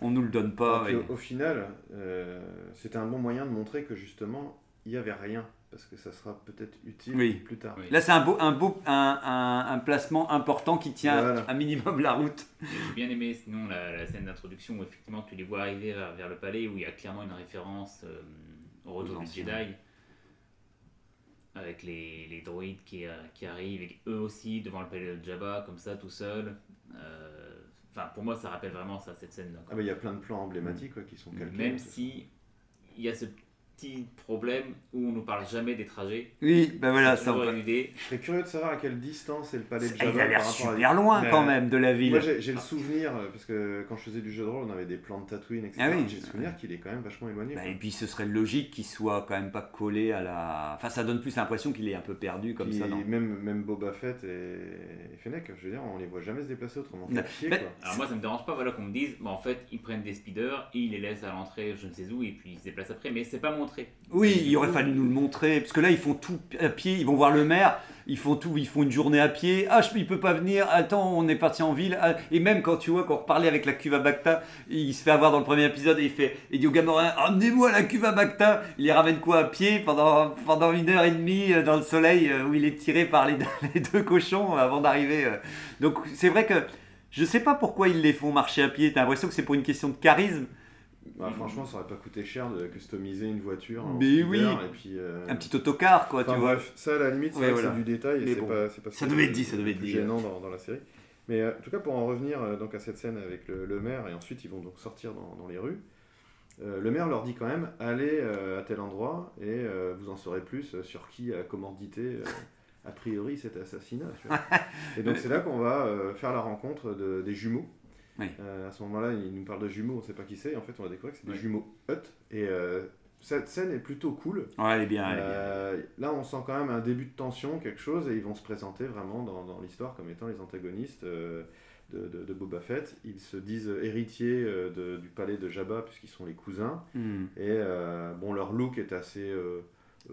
on nous le donne pas. Et- au, au final, euh, c'était un bon moyen de montrer que justement, il n'y avait rien. Parce que ça sera peut-être utile Oui. plus tard. Oui. Là c'est un beau, un, beau un, un- un placement important qui tient Voilà. un minimum la route. J'ai bien aimé sinon la, la scène d'introduction où effectivement tu les vois arriver vers, vers le palais où il y a clairement une référence euh, au retour du. Jedi avec les, les droïdes qui, euh, qui arrivent et eux aussi devant le palais de Jabba comme ça tout seul. Euh, Enfin pour moi ça rappelle vraiment ça cette scène là. Ah bah il y a plein de plans emblématiques qui sont calqués. Même si il y a ce petit problème où on ne parle jamais des trajets. Oui, ben voilà, C'est ça. on idée. Je serais curieux de savoir à quelle distance est le palais de Il Jabba a l'air à- super loin Mais, quand même de la ville. Moi j'ai le souvenir, euh, parce que quand je faisais du jeu de rôle, on avait des plans de Tatooine, etc. Ah oui. J'ai le souvenir qu'il est quand même vachement éloigné. Bah, et puis ce serait logique qu'il soit quand même pas collé à la. Enfin, ça donne plus l'impression qu'il est un peu perdu comme Puis ça. Non même, même Boba Fett et, et Fennec, je veux dire, on les voit jamais se déplacer autrement Quoi. Alors moi ça me dérange pas voilà qu'on me dise bah, en fait ils prennent des speeders et ils les laissent à l'entrée je ne sais où et puis ils se déplacent après mais c'est pas Oui, il aurait fallu nous le montrer parce que là ils font tout à pied. Ils vont voir le maire. Ils font tout. Ils font une journée à pied. Ah, je, il peut pas venir. Attends, on est parti en ville. Ah, et même quand tu vois qu'on reparlait avec la cuve à Bacta, il se fait avoir dans le premier épisode et il fait. Il dit au Gamorin, amenez-moi la cuve à Bacta. Il les ramène quoi à pied pendant pendant une heure et demie euh, dans le soleil euh, où il est tiré par les deux, les deux cochons euh, avant d'arriver. Donc c'est vrai que je sais pas pourquoi ils les font marcher à pied. T'as l'impression que c'est pour une question de charisme. Bah, franchement, ça aurait pas coûté cher de customiser une voiture. en Mais oui. Et puis, euh, Un petit autocar, quoi, enfin, tu vois. bref, ça à la limite, c'est Ouais, voilà. c'est du détail et bon. pas, c'est pas ce Ça devait être dit, ça devait être dit. gênant dans, dans la série. Mais euh, en tout cas, pour en revenir euh, donc à cette scène avec le, le maire, et ensuite ils vont donc sortir dans, dans les rues. euh, le maire leur dit quand même allez euh, à tel endroit et euh, vous en saurez plus euh, sur qui a commandité euh, a priori cet assassinat. tu vois. et donc c'est là qu'on va euh, faire la rencontre de- des jumeaux. Oui. Euh, à ce moment-là, il nous parle de jumeaux, on ne sait pas qui c'est. En fait, on va découvrir que c'est des jumeaux Hutt. Et euh, cette scène est plutôt cool. Ouais, elle est bien. elle est bien. Euh, là, on sent quand même un début de tension, quelque chose, et ils vont se présenter vraiment dans, dans l'histoire comme étant les antagonistes de, de- de Boba Fett. Ils se disent héritiers euh, de- du palais de Jabba, puisqu'ils sont les cousins. Hmm. Et euh, bon, leur look est assez euh,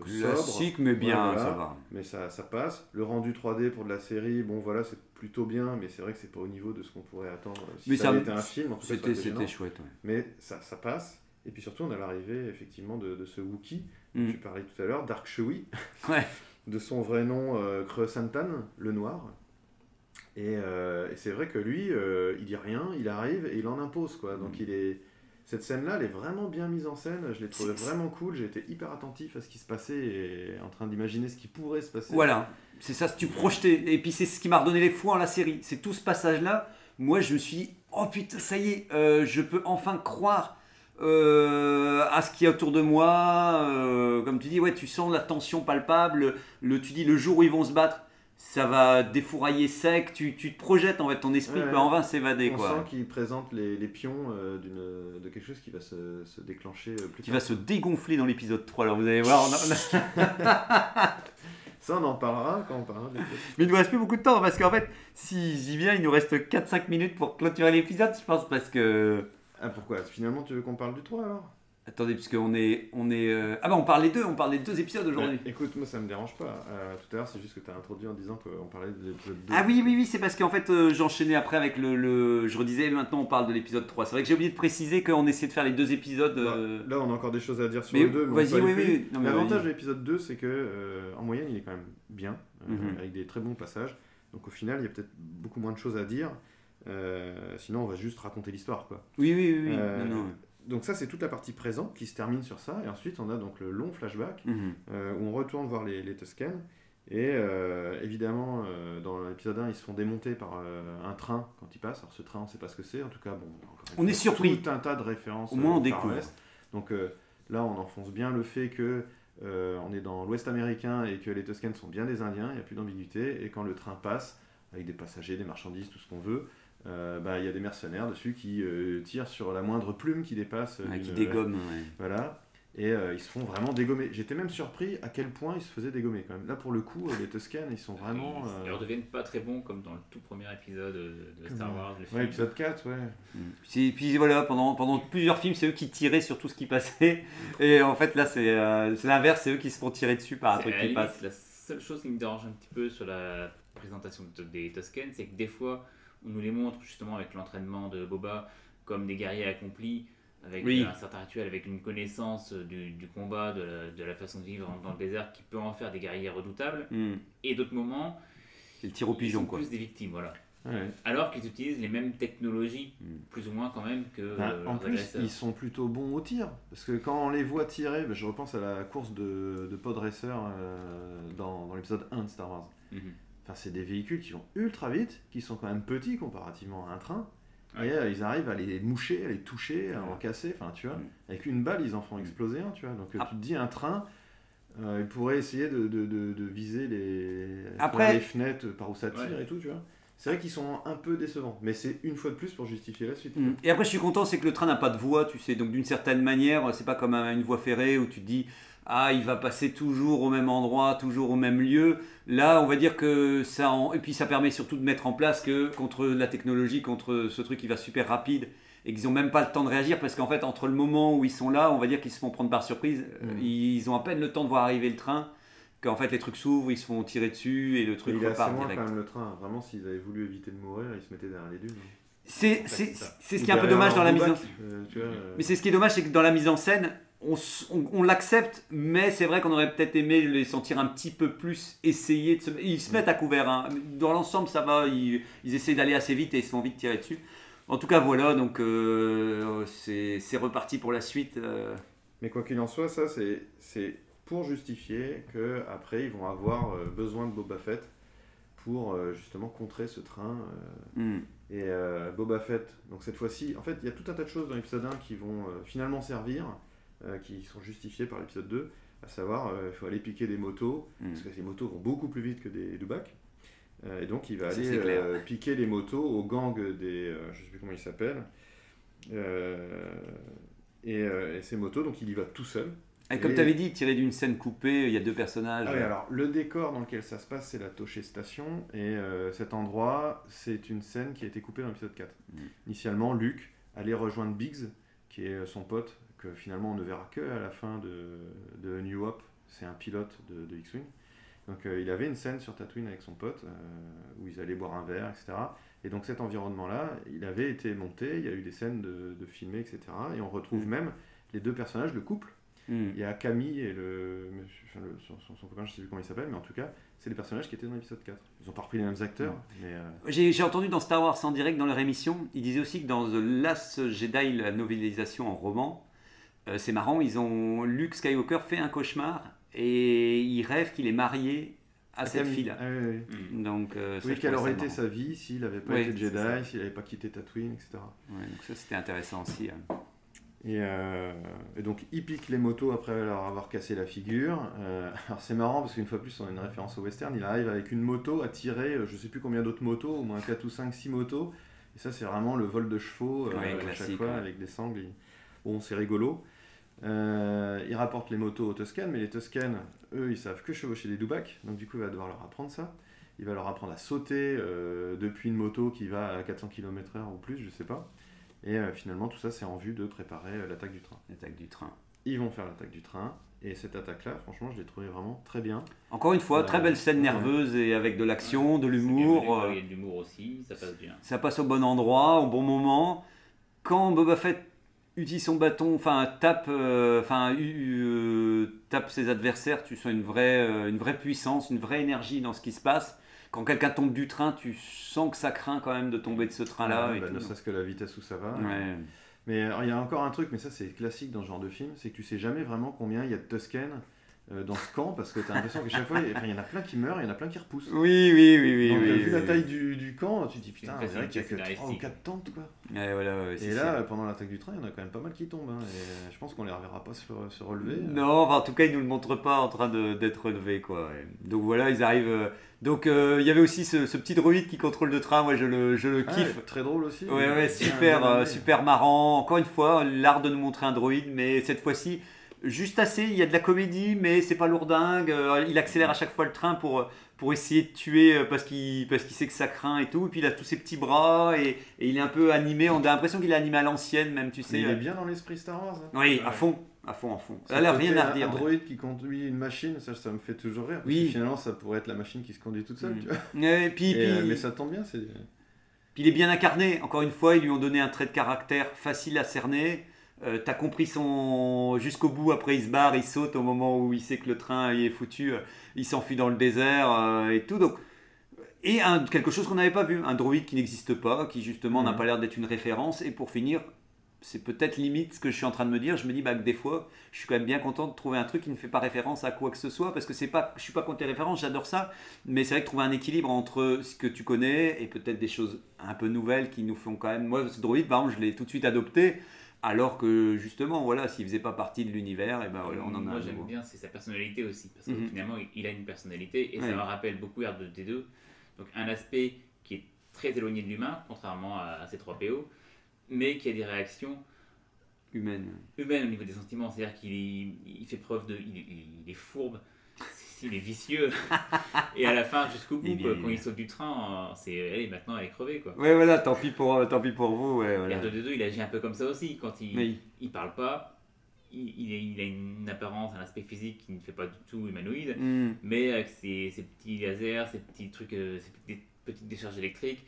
Classique, sobre. mais bien, voilà. ça va. Mais ça, ça passe. Le rendu 3D pour de la série, bon voilà, c'est plutôt bien, mais c'est vrai que c'est pas au niveau de ce qu'on pourrait attendre si Mais ça, avait été un film. C'était chouette. ouais. Mais ça, ça passe. Et puis surtout, on a l'arrivée effectivement de, de ce Wookie Mm. dont tu parlais tout à l'heure, Dark Chewie, Ouais. de son vrai nom euh, Creux Santan, le noir. Et, euh, et c'est vrai que lui, euh, il dit rien, il arrive et il en impose quoi. Mm. Donc il est cette scène-là, elle est vraiment bien mise en scène. Je l'ai trouvée vraiment cool. J'ai été hyper attentif à ce qui se passait et en train d'imaginer ce qui pourrait se passer. Voilà, c'est ça, tu projetais. Et puis c'est ce qui m'a redonné les foi en la série. C'est tout ce passage-là. Moi, je me suis dit, oh putain, ça y est, euh, je peux enfin croire euh, à ce qu'il y a autour de moi. Euh, comme tu dis, ouais, tu sens la tension palpable. Le, tu dis, le jour où ils vont se battre, ça va défourailler sec. Tu, tu te projettes, en fait, ton esprit Ouais. peut enfin s'évader, On quoi. sent qu'il présente les, les pions euh, d'une- de quelque chose qui va se, se déclencher plus Qui tard. va se dégonfler dans l'épisode 3. Alors vous allez voir, on a- on a- Ça, on en parlera quand on parlera. Mais il nous reste plus beaucoup de temps parce qu'en fait, si j'y viens, il nous reste 4-5 minutes pour clôturer l'épisode, je pense, parce que. Ah pourquoi? Finalement, tu veux qu'on parle du 3 alors? Attendez, parce qu'on est. On est euh, Ah bah on parle des deux, on parle des deux épisodes aujourd'hui. Ouais, Écoute, moi ça me dérange pas. Euh, tout à l'heure, c'est juste que tu as introduit en disant qu'on parlait de l'épisode 2. Ah oui, oui, oui, c'est parce qu'en fait, euh, j'enchaînais après avec le, le- Je redisais, maintenant on parle de l'épisode 3. C'est vrai que j'ai oublié de préciser qu'on essayait de faire les deux épisodes. euh, Là, on a encore des choses à dire sur Mais le 2. vas-y, oui, oui. L'avantage de l'épisode 2, c'est que en moyenne, il est quand même bien, Mhm. avec des très bons passages. Donc au final, il y a peut-être beaucoup moins de choses à dire. Sinon, on va juste raconter l'histoire, quoi. Oui, oui, oui. oui. Non, non. Donc ça, c'est toute la partie présente qui se termine sur ça. Et ensuite, on a donc le long flashback Mhm. euh, où on retourne voir les, les Tuscans. Et euh, évidemment, euh, dans l'épisode 1, ils se font démonter par un train quand ils passent. Alors ce train, on ne sait pas ce que c'est. En tout cas, bon, On est surpris. Tout un tas de références. Au moins, on découvre. West. Donc là, on enfonce bien le fait que on est dans l'Ouest américain et que les Tuscans sont bien des Indiens. Il n'y a plus d'ambiguïté. Et quand le train passe, avec des passagers, des marchandises, tout ce qu'on veut, euh, bah, il y a des mercenaires dessus qui euh, tirent sur la moindre plume qui dépasse. Ouais, d'une- qui dégomme. ouais. voilà. Et euh, ils se font vraiment dégommer. J'étais même surpris à quel point ils se faisaient dégommer quand même. Là, pour le coup, euh, les Tuscans, ils sont vraiment. Ils, euh, redeviennent pas très bons comme dans le tout premier épisode de, Star Wars. Le Ouais, film. épisode 4, ouais. Puis, puis voilà, pendant, pendant plusieurs films, c'est eux qui tiraient sur tout ce qui passait. Et en fait, là, c'est euh, c'est l'inverse, c'est eux qui se font tirer dessus par un truc qui passe. La seule chose qui me dérange un petit peu sur la présentation de- des Tuscans, c'est que des fois, on nous les montre justement avec l'entraînement de Boba comme des guerriers accomplis, avec Oui. euh, un certain rituel, avec une connaissance du, du combat, de la, de la façon de vivre dans le désert qui peut en faire des guerriers redoutables. Hmm. Et d'autres moments, C'est le tir au ils pigeon, sont quoi. plus des victimes, voilà. Ouais. Alors qu'ils utilisent les mêmes technologies, Mm. plus ou moins quand même, que Bah, euh, en plus, agresseurs. ils sont plutôt bons au tir. Parce que quand on les voit tirer, bah, je repense à la course de, de Pod Racer euh, dans, dans l'épisode 1 de Star Wars. Mhm. Enfin, c'est des véhicules qui vont ultra vite, qui sont quand même petits comparativement à un train. Ouais. Et euh, ils arrivent à les moucher, à les toucher, à en casser. Enfin, tu vois, Mm. avec une balle, ils en font exploser un, tu vois. Donc, euh, Ah. tu te dis, un train, euh, il pourrait essayer de, de, de, de viser les, Après- les fenêtres par où ça tire Ouais. et tout, tu vois. C'est vrai qu'ils sont un peu décevants, mais c'est une fois de plus pour justifier la suite. Mm. Et après, je suis content, c'est que le train n'a pas de voie, tu sais. Donc, d'une certaine manière, c'est pas comme un- une voie ferrée où tu te dis, ah, il va passer toujours au même endroit, toujours au même lieu. Là, on va dire que ça. En... Et puis, ça permet surtout de mettre en place que contre la technologie, contre ce truc qui va super rapide et qu'ils n'ont même pas le temps de réagir parce qu'en fait, entre le moment où ils sont là, on va dire qu'ils se font prendre par surprise. euh, Mm. Ils ont à peine le temps de voir arriver le train. Qu'en fait, les trucs s'ouvrent, ils se font tirer dessus et le truc assez repart direct. quand même le train. Vraiment, s'ils avaient voulu éviter de mourir, ils se mettaient derrière les dunes. C'est c'est ce qui est un peu dommage dans la mise en Euh, vois, euh, Mais c'est ce qui est dommage, c'est que dans la mise en scène, on, s- on- on l'accepte, mais c'est vrai qu'on aurait peut-être aimé les sentir un petit peu plus essayer de se. Ils se mettent à couvert. hein. Dans l'ensemble, ça va. Ils, ils essaient d'aller assez vite et ils se font vite tirer dessus. En tout cas, voilà. Donc euh, c'est reparti pour la suite. euh. Mais quoi qu'il en soit, ça c'est pour justifier que après ils vont avoir euh, besoin de Boba Fett pour justement contrer ce train. Hmm. et euh, Boba Fett, donc cette fois-ci, en fait, il y a tout un tas de choses dans l'épisode 1 qui vont finalement servir, euh, qui sont justifiées par l'épisode 2, à savoir, euh, il faut aller piquer des motos, Mm. parce que ces motos vont beaucoup plus vite que des Dubac. Euh, et donc il va Ça, aller piquer les motos au gang des, je sais plus comment il s'appelle, Euh, et, et ces motos, donc il y va tout seul. Et comme tu avais dit, tiré d'une scène coupée, il y a deux personnages. Ah oui, alors le décor dans lequel ça se passe, c'est la Toché Station, et euh, cet endroit, c'est une scène qui a été coupée dans l'épisode 4. Mm. Initialement, Luke allait rejoindre Biggs, qui est son pote, que finalement on ne verra que à la fin de, de New Hope, c'est un pilote de, de X-Wing. Donc euh, il avait une scène sur Tatooine avec son pote, euh, où ils allaient boire un verre, etc. Et donc cet environnement-là, il avait été monté, il y a eu des scènes de, de filmés, etc. Et on retrouve Mm. même les deux personnages, le couple, Hmm. il y a Camille et le, monsieur- enfin, le- son, son- son copain, je sais plus comment il s'appelle, mais en tout cas, c'est les personnages qui étaient dans l'épisode 4. Ils ont pas repris les mêmes acteurs, mais euh, J'ai j'ai entendu dans Star Wars en direct, dans leur émission, ils disaient aussi que dans The Last Jedi, la novélisation en roman, euh, c'est marrant, ils ont Luke Skywalker fait un cauchemar et il rêve qu'il est marié à cette fille-là. Ah oui, oui. Mm. Donc, euh, ça, Oui, je quelle aurait été marrant. sa vie s'il n'avait pas Oui, été. Jedi, s'il n'avait pas quitté Tatooine, etc. Ouais, donc ça, c'était intéressant aussi. hein. Et, euh, et donc, il pique les motos après leur avoir cassé la figure. Euh, alors, c'est marrant parce qu'une fois plus, on a une référence au western. Il arrive avec une moto à tirer, je sais plus combien d'autres motos, au moins 4 ou 5, 6 motos. Et ça, c'est vraiment le vol de chevaux euh, Ouais, à chaque fois ouais. avec des sangles. et- Bon, c'est rigolo. Euh, il rapporte les motos aux Toscanes, mais les Toscanes, eux, ils savent que chevaucher des doubacs. Donc, du coup, il va devoir leur apprendre ça. Il va leur apprendre à sauter euh, depuis une moto qui va à 400 km/h ou plus, je sais pas. Et euh, finalement, tout ça, c'est en vue de préparer euh, l'attaque du train. L'attaque du train. Ils vont faire l'attaque du train. Et cette attaque-là, franchement, je l'ai trouvée vraiment très bien. Encore une fois, très belle scène nerveuse et avec de l'action, de l'humour. Il y a de l'humour aussi, ça passe bien. ça passe au bon endroit, au bon moment. Quand Boba Fett utilise son bâton, enfin tape, euh, enfin euh, tape ses adversaires, tu sens une vraie, euh, une vraie puissance, une vraie énergie dans ce qui se passe. Quand quelqu'un tombe du train, tu sens que ça craint quand même de tomber de ce train-là. Ouais, et bah, tout. ne serait-ce que la vitesse où ça va. Ouais. Mais il y a encore un truc, mais ça c'est classique dans ce genre de film, c'est que tu sais jamais vraiment combien il y a de Tusken euh, dans ce camp, parce que tu as l'impression que chaque fois, il y a- enfin, il y en a plein qui meurent, il y en a plein qui repoussent. Oui, oui, oui, oui. Donc, oui, euh, oui, vu la oui. taille du, du camp, tu te dis putain, C'est dirait qu'il y a que facile, 3 ou scénaristique. 4 tentes quoi. Ouais, voilà, ouais, Et là, pendant l'attaque du train, il y en a quand même pas mal qui tombent. hein, et euh, je pense qu'on les reverra pas se, se relever. Non, enfin, en tout cas, ils nous le montrent pas en train de- d'être relevé, quoi. ouais. Donc voilà, ils arrivent. Donc euh, il y avait aussi ce, ce petit droïde qui contrôle le train. Moi, je le, je le Ah, kiffe. très drôle aussi. Ouais, ouais, super, euh, super marrant. Encore une fois, l'art de nous montrer un droïde, mais cette fois-ci, juste assez. Il y a de la comédie, mais c'est pas lourdingue. Euh, il accélère à chaque fois le train pour, pour essayer de tuer euh, parce qu'il parce qu'il sait que ça craint et tout. Et puis il a tous ses petits bras et, et il est un peu animé. On a l'impression qu'il est animé à l'ancienne, même, tu sais. Mais il est bien dans l'esprit Star Wars. hein. Oui, à fond, à fond, à fond. Ça rien à redire. Un ouais. droïde qui conduit une machine, ça, ça me fait toujours rire. Parce Oui. que finalement, ça pourrait être la machine qui se conduit toute seule. Mm. Tu vois. Ouais, et puis, Et, euh, puis- mais ça tombe bien, c'est. Puis il est bien incarné. Encore une fois, ils lui ont donné un trait de caractère facile à cerner. Euh, T'as compris son jusqu'au bout. Après, il se barre, il saute au moment où il sait que le train il est foutu. euh, Il s'enfuit dans le désert euh, et tout. Donc, et un- quelque chose qu'on n'avait pas vu, un droïde qui n'existe pas, qui justement n'a Mhm. pas l'air d'être une référence. Et pour finir, c'est peut-être limite ce que je suis en train de me dire. Je me dis bah, que des fois, je suis quand même bien content de trouver un truc qui ne fait pas référence à quoi que ce soit, parce que c'est pas, je suis pas contre les références, j'adore ça. Mais c'est vrai que trouver un équilibre entre ce que tu connais et peut-être des choses un peu nouvelles qui nous font quand même. Moi, ce droïde, par exemple, je l'ai tout de suite adopté. Alors que justement, voilà, s'il faisait pas partie de l'univers, et ben voilà, on en a Moi j'aime bien, c'est sa personnalité aussi, parce que Mhm. finalement il- a une personnalité et Ouais. ça me rappelle beaucoup R2D2. Donc un aspect qui est très éloigné de l'humain, contrairement à C3PO, mais qui a des réactions Humaine. humaines au niveau des sentiments. C'est-à-dire qu'il il fait preuve de. Il est fourbe, il est vicieux. et à la fin, jusqu'au bout, quoi, quand il saute du train, euh, c'est allez, maintenant elle est crevée. Quoi. Ouais, voilà, tant pis pour, euh, tant pis pour vous. Ouais, voilà. R2D2, il agit un peu comme ça aussi. Quand il, Oui. il parle pas, il, a une apparence, un aspect physique qui ne fait pas du tout humanoïde. Hmm. Mais avec ses, ses petits lasers, ses petits trucs, euh, ses petites, décharges électriques,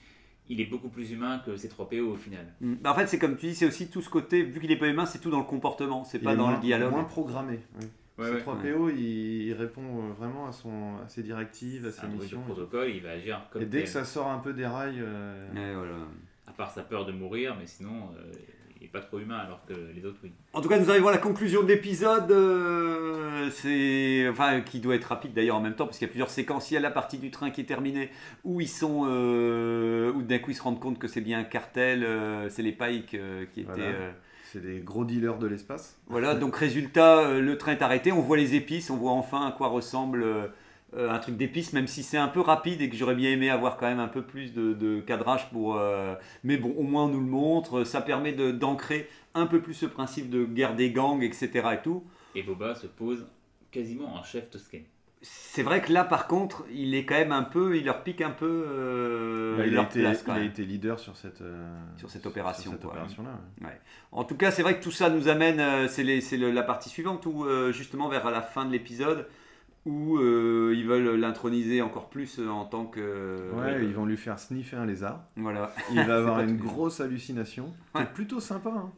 il est beaucoup plus humain que ses 3PO au final. Hmm. Bah, en fait, c'est comme tu dis, c'est aussi tout ce côté, vu qu'il est pas humain, c'est tout dans le comportement, c'est pas dans moins, le dialogue. moins programmé. oui. Ouais, Ce ouais. 3PO, il, il répond euh, vraiment à, son, à ses directives, à ses de missions. protocole, il va agir comme Et dès que ça sort un peu des rails, euh, Ouais, voilà. À part sa peur de mourir, mais sinon, euh, il n'est pas trop humain alors que les autres, oui. En tout cas, nous arrivons à la conclusion de l'épisode. euh, c'est, enfin, qui doit être rapide d'ailleurs en même temps, parce qu'il y a plusieurs séquences. Il y a la partie du train qui est terminée, où ils sont, euh, où d'un coup ils se rendent compte que c'est bien un cartel. euh, c'est les Pikes euh, qui étaient. Voilà. C'est des gros dealers de l'espace. Voilà, donc résultat, euh, le train est arrêté, on voit les épices, on voit enfin à quoi ressemble euh, euh, un truc d'épices, même si c'est un peu rapide et que j'aurais bien aimé avoir quand même un peu plus de, de cadrage pour... euh, mais bon, au moins on nous le montre, ça permet de- d'ancrer un peu plus ce principe de guerre des gangs, etc. et tout. et Boba se pose quasiment en chef toscan. C'est vrai que là, par contre, il est quand même un peu, il leur pique un peu euh, Bah, il, a été, place, quand il a même. été leader sur cette, euh, Sur cette opération, cette quoi. opération-là. ouais. Ouais. En tout cas, c'est vrai que tout ça nous amène, euh, c'est c'est la partie suivante, où euh, justement vers la fin de l'épisode, où ils veulent l'introniser encore plus en tant que... Ouais, ils vont lui faire sniffer un lézard. Voilà. Il va avoir une grosse hallucination. qui est Ouais. plutôt sympa. hein.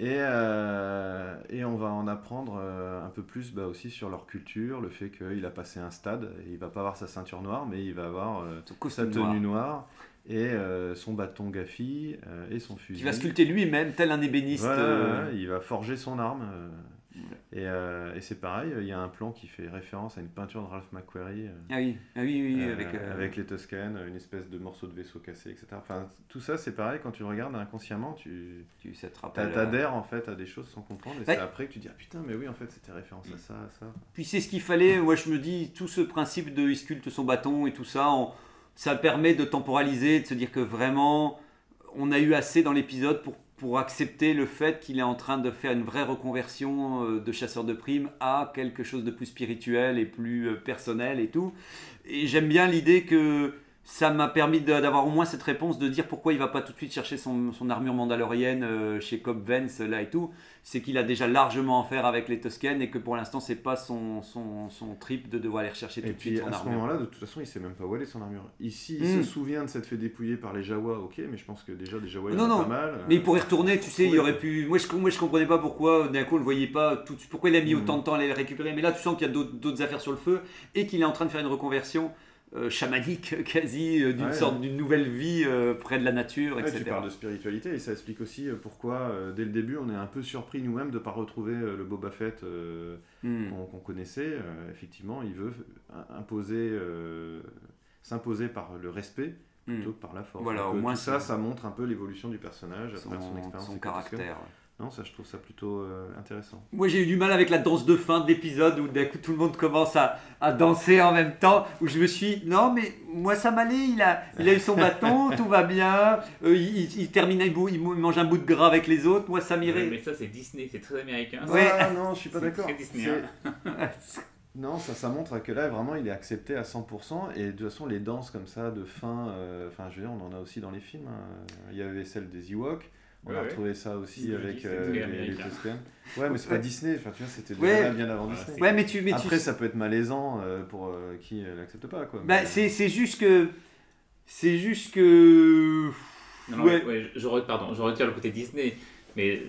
Et, euh, et on va en apprendre euh, un peu plus bah, aussi sur leur culture, le fait qu'il a passé un stade, il va pas avoir sa ceinture noire, mais il va avoir euh, sa tenue noir. noire et son bâton Gaffi et son fusil. Qui va sculpter lui-même, tel un ébéniste. Voilà, il va forger son arme. Euh, et euh, et c'est pareil, il y a un plan qui fait référence à une peinture de Ralph McQuarrie. euh, Ah oui, ah oui, oui, euh, avec... avec les Toscanes, une espèce de morceau de vaisseau cassé, etc. Enfin, tout ça, c'est pareil, quand tu le regardes inconsciemment, tu tu, ça te t'a- rappelle... euh, t'adhères en fait à des choses sans comprendre, et Ouais. c'est après que tu dis, ah putain, mais oui, en fait, c'était référence à ça, à ça. Puis c'est ce qu'il fallait, moi je me dis, tout ce principe de il sculpte son bâton et tout ça, on- ça permet de temporaliser, de se dire que vraiment, on a eu assez dans l'épisode pour, pour accepter le fait qu'il est en train de faire une vraie reconversion euh, de chasseur de primes à quelque chose de plus spirituel et plus euh, personnel et tout. Et j'aime bien l'idée que ça m'a permis d'avoir au moins cette réponse de dire pourquoi il va pas tout de suite chercher son, son armure mandalorienne euh, chez Cobb Vance là et tout. C'est qu'il a déjà largement à faire avec les Toscanes et que pour l'instant c'est pas son, son, son trip de devoir aller rechercher tout Et de suite puis son à ce moment-là, de toute façon, il sait même pas où elle est son armure. Ici, il Mm. se souvient de s'être fait dépouiller par les Jawa, ok, mais je pense que déjà, des Jawa, il Non, en non, pas mal. Mais il euh, pourrait retourner, tu sais, il aurait pu. Moi je, moi, je comprenais pas pourquoi d'un coup on le voyait pas tout de suite. Pourquoi il a mis Mm. autant de temps à aller le récupérer? Mais là tu sens qu'il y a d'autres affaires sur le feu et qu'il est en train de faire une reconversion euh, chamanique quasi euh, d'une Ouais, sorte ouais. d'une nouvelle vie euh, près de la nature, etc. tu parles de spiritualité et ça explique aussi euh, pourquoi, euh, dès le début, on est un peu surpris nous-mêmes de ne pas retrouver euh, le Boba Fett euh, Mm. qu'on connaissait. Euh, effectivement, il veut euh, imposer, euh, s'imposer par le respect Mm. plutôt que par la force. Voilà, Donc, au euh, moins, ça, ça montre un peu l'évolution du personnage à Son, travers son expérience. son caractère. Non, ça, je trouve ça plutôt euh, intéressant. Moi j'ai eu du mal avec la danse de fin de l'épisode où d'un coup tout le monde commence à, à danser en même temps, où je me suis non mais moi ça m'allait, il a, il a eu son bâton, tout va bien, Euh, il, il- il termine, un bout- il mange un bout de gras avec les autres, moi ça m'irait. Mais ça, c'est Disney, c'est très américain. ça. Ouais. Ah non, je suis pas C'est d'accord. très Disney, C'est- Non, ça, ça montre que là, vraiment, il est accepté à 100%. Et de toute façon, les danses comme ça, de fin, euh, enfin, je veux dire, on en a aussi dans les films. hein. Il y avait celle des Ewoks. On Ouais, a ouais. retrouvé ça aussi avec euh, les, les. Ouais, mais c'est pas Disney. Enfin, tu vois, c'était Ouais. bien avant Ah, Disney. Ouais mais tu, mais tu- Après, ça peut être malaisant euh, pour euh, qui euh, l'accepte pas, quoi. bah, Mais- c'est, c'est juste que c'est juste que Non, non, Ouais. ouais, je, pardon, je retire le côté Disney, mais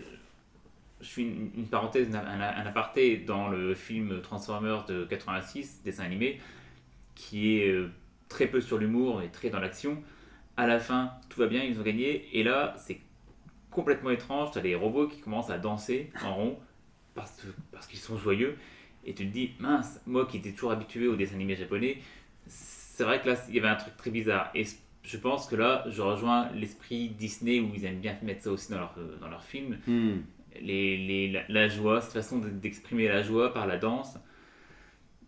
je fais une, une parenthèse, un, un- un aparté dans le film Transformers de 86, dessin animé, qui est euh, très peu sur l'humour et très dans l'action. À la fin, tout va bien, ils ont gagné, et là, c'est complètement étrange. Tu as des robots qui commencent à danser en rond parce, parce qu'ils sont joyeux, et tu te dis, mince, moi qui étais toujours habitué aux dessins animés japonais, c'est vrai que là, il y avait un truc très bizarre. Et je pense que là, je rejoins l'esprit Disney où ils aiment bien mettre ça aussi dans leurs dans leurs films. Hmm. Les, les, la, la joie, cette façon de- d'exprimer la joie par la danse,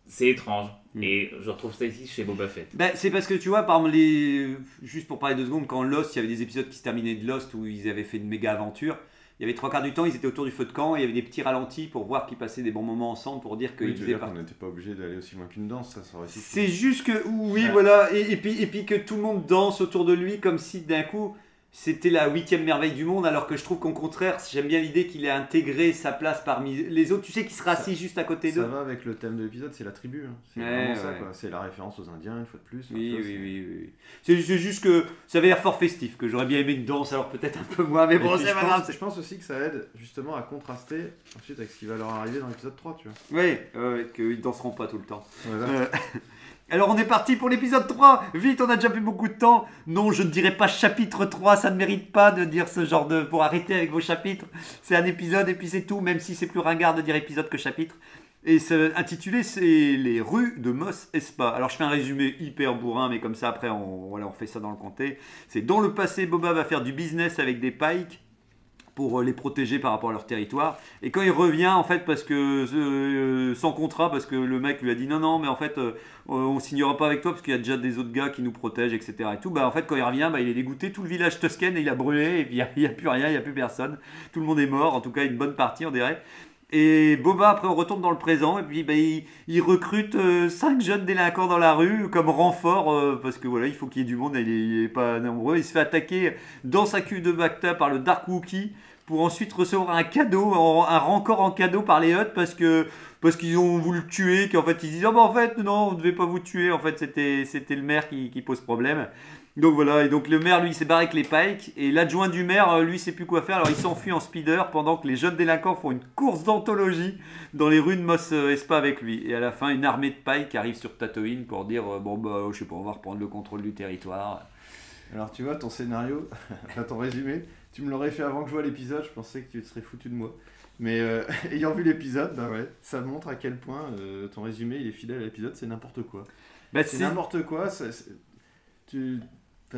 c'est étrange. Mm. Et je retrouve ça ici chez Boba Fett. Ben, c'est parce que tu vois, par les... juste pour parler deux secondes, quand Lost, il y avait des épisodes qui se terminaient de Lost où ils avaient fait une méga aventure. Il y avait trois quarts du temps, ils étaient autour du feu de camp, et il y avait des petits ralentis pour voir qu'ils passaient des bons moments ensemble pour dire qu'ils Oui, faisaient qu'on n'était pas obligé d'aller aussi loin qu'une danse, ça, ça aurait. C'est juste que, oui, Ouais. voilà, et, et puis, et puis que tout le monde danse autour de lui comme si d'un coup c'était la huitième merveille du monde, alors que je trouve qu'au contraire, j'aime bien l'idée qu'il ait intégré sa place parmi les autres. Tu sais qu'il sera assis juste à côté Ça d'eux. va avec le thème de l'épisode, c'est la tribu. hein. C'est Ouais, vraiment ça, ouais. quoi. C'est la référence aux Indiens, une fois de plus. Oui, oui, oui, oui. C'est juste que ça avait l'air fort festif, que j'aurais bien aimé une danse, alors peut-être un peu moins, mais bon, c'est pas grave. Je pense aussi que ça aide justement à contraster ensuite avec ce qui va leur arriver dans l'épisode 3, tu vois. Oui, ouais, qu'ils danseront pas tout le temps. Voilà. Euh, Alors on est parti pour l'épisode 3 Vite, on a déjà plus beaucoup de temps Non, je ne dirais pas chapitre 3, ça ne mérite pas de dire ce genre de... pour arrêter avec vos chapitres. C'est un épisode et puis c'est tout, même si c'est plus ringard de dire épisode que chapitre. Et intitulé, c'est les rues de Mos Espa. Alors je fais un résumé hyper bourrin, mais comme ça après on, voilà, on fait ça dans le comté. C'est dans le passé, Boba va faire du business avec des pikes pour euh, les protéger par rapport à leur territoire. Et quand il revient, en fait, parce que euh, sans contrat, parce que le mec lui a dit non, non, mais en fait, euh, on signera pas avec toi parce qu'il y a déjà des autres gars qui nous protègent, etc. Et tout. Bah, en fait, quand il revient, bah, il est dégoûté. Tout le village Tusken et il a brûlé. Et puis il n'y a, a plus rien, il n'y a plus personne. Tout le monde est mort. En tout cas, une bonne partie, on dirait. Et Boba, après, on retourne dans le présent, et puis bah, il, recrute 5 jeunes délinquants dans la rue comme renfort, euh, parce que voilà, il faut qu'il y ait du monde, il n'est pas nombreux. Il se fait attaquer dans sa cuve de Bacta par le Dark Wookie, pour ensuite recevoir un cadeau, un rencor en cadeau par les Hutt, parce que parce qu'ils ont voulu le tuer, qu'en fait ils disent oh, bah en fait non, on ne devait pas vous tuer, en fait c'était c'était le maire qui pose problème. Donc voilà, et donc le maire, lui, il s'est barré avec les pikes, et l'adjoint du maire, euh, lui, sait plus quoi faire, alors il s'enfuit en speeder pendant que les jeunes délinquants font une course d'anthologie dans les rues de Mos Espa avec lui. Et à la fin, une armée de pikes arrive sur Tatooine pour dire euh, bon bah je sais pas, on va reprendre le contrôle du territoire. Alors tu vois, ton scénario, ton résumé, tu me l'aurais fait avant que je vois l'épisode, je pensais que tu serais foutu de moi. Mais euh, ayant vu l'épisode, bah ouais, ça montre à quel point ton résumé il est fidèle à l'épisode, c'est n'importe quoi. Bah, c'est n'importe quoi, tu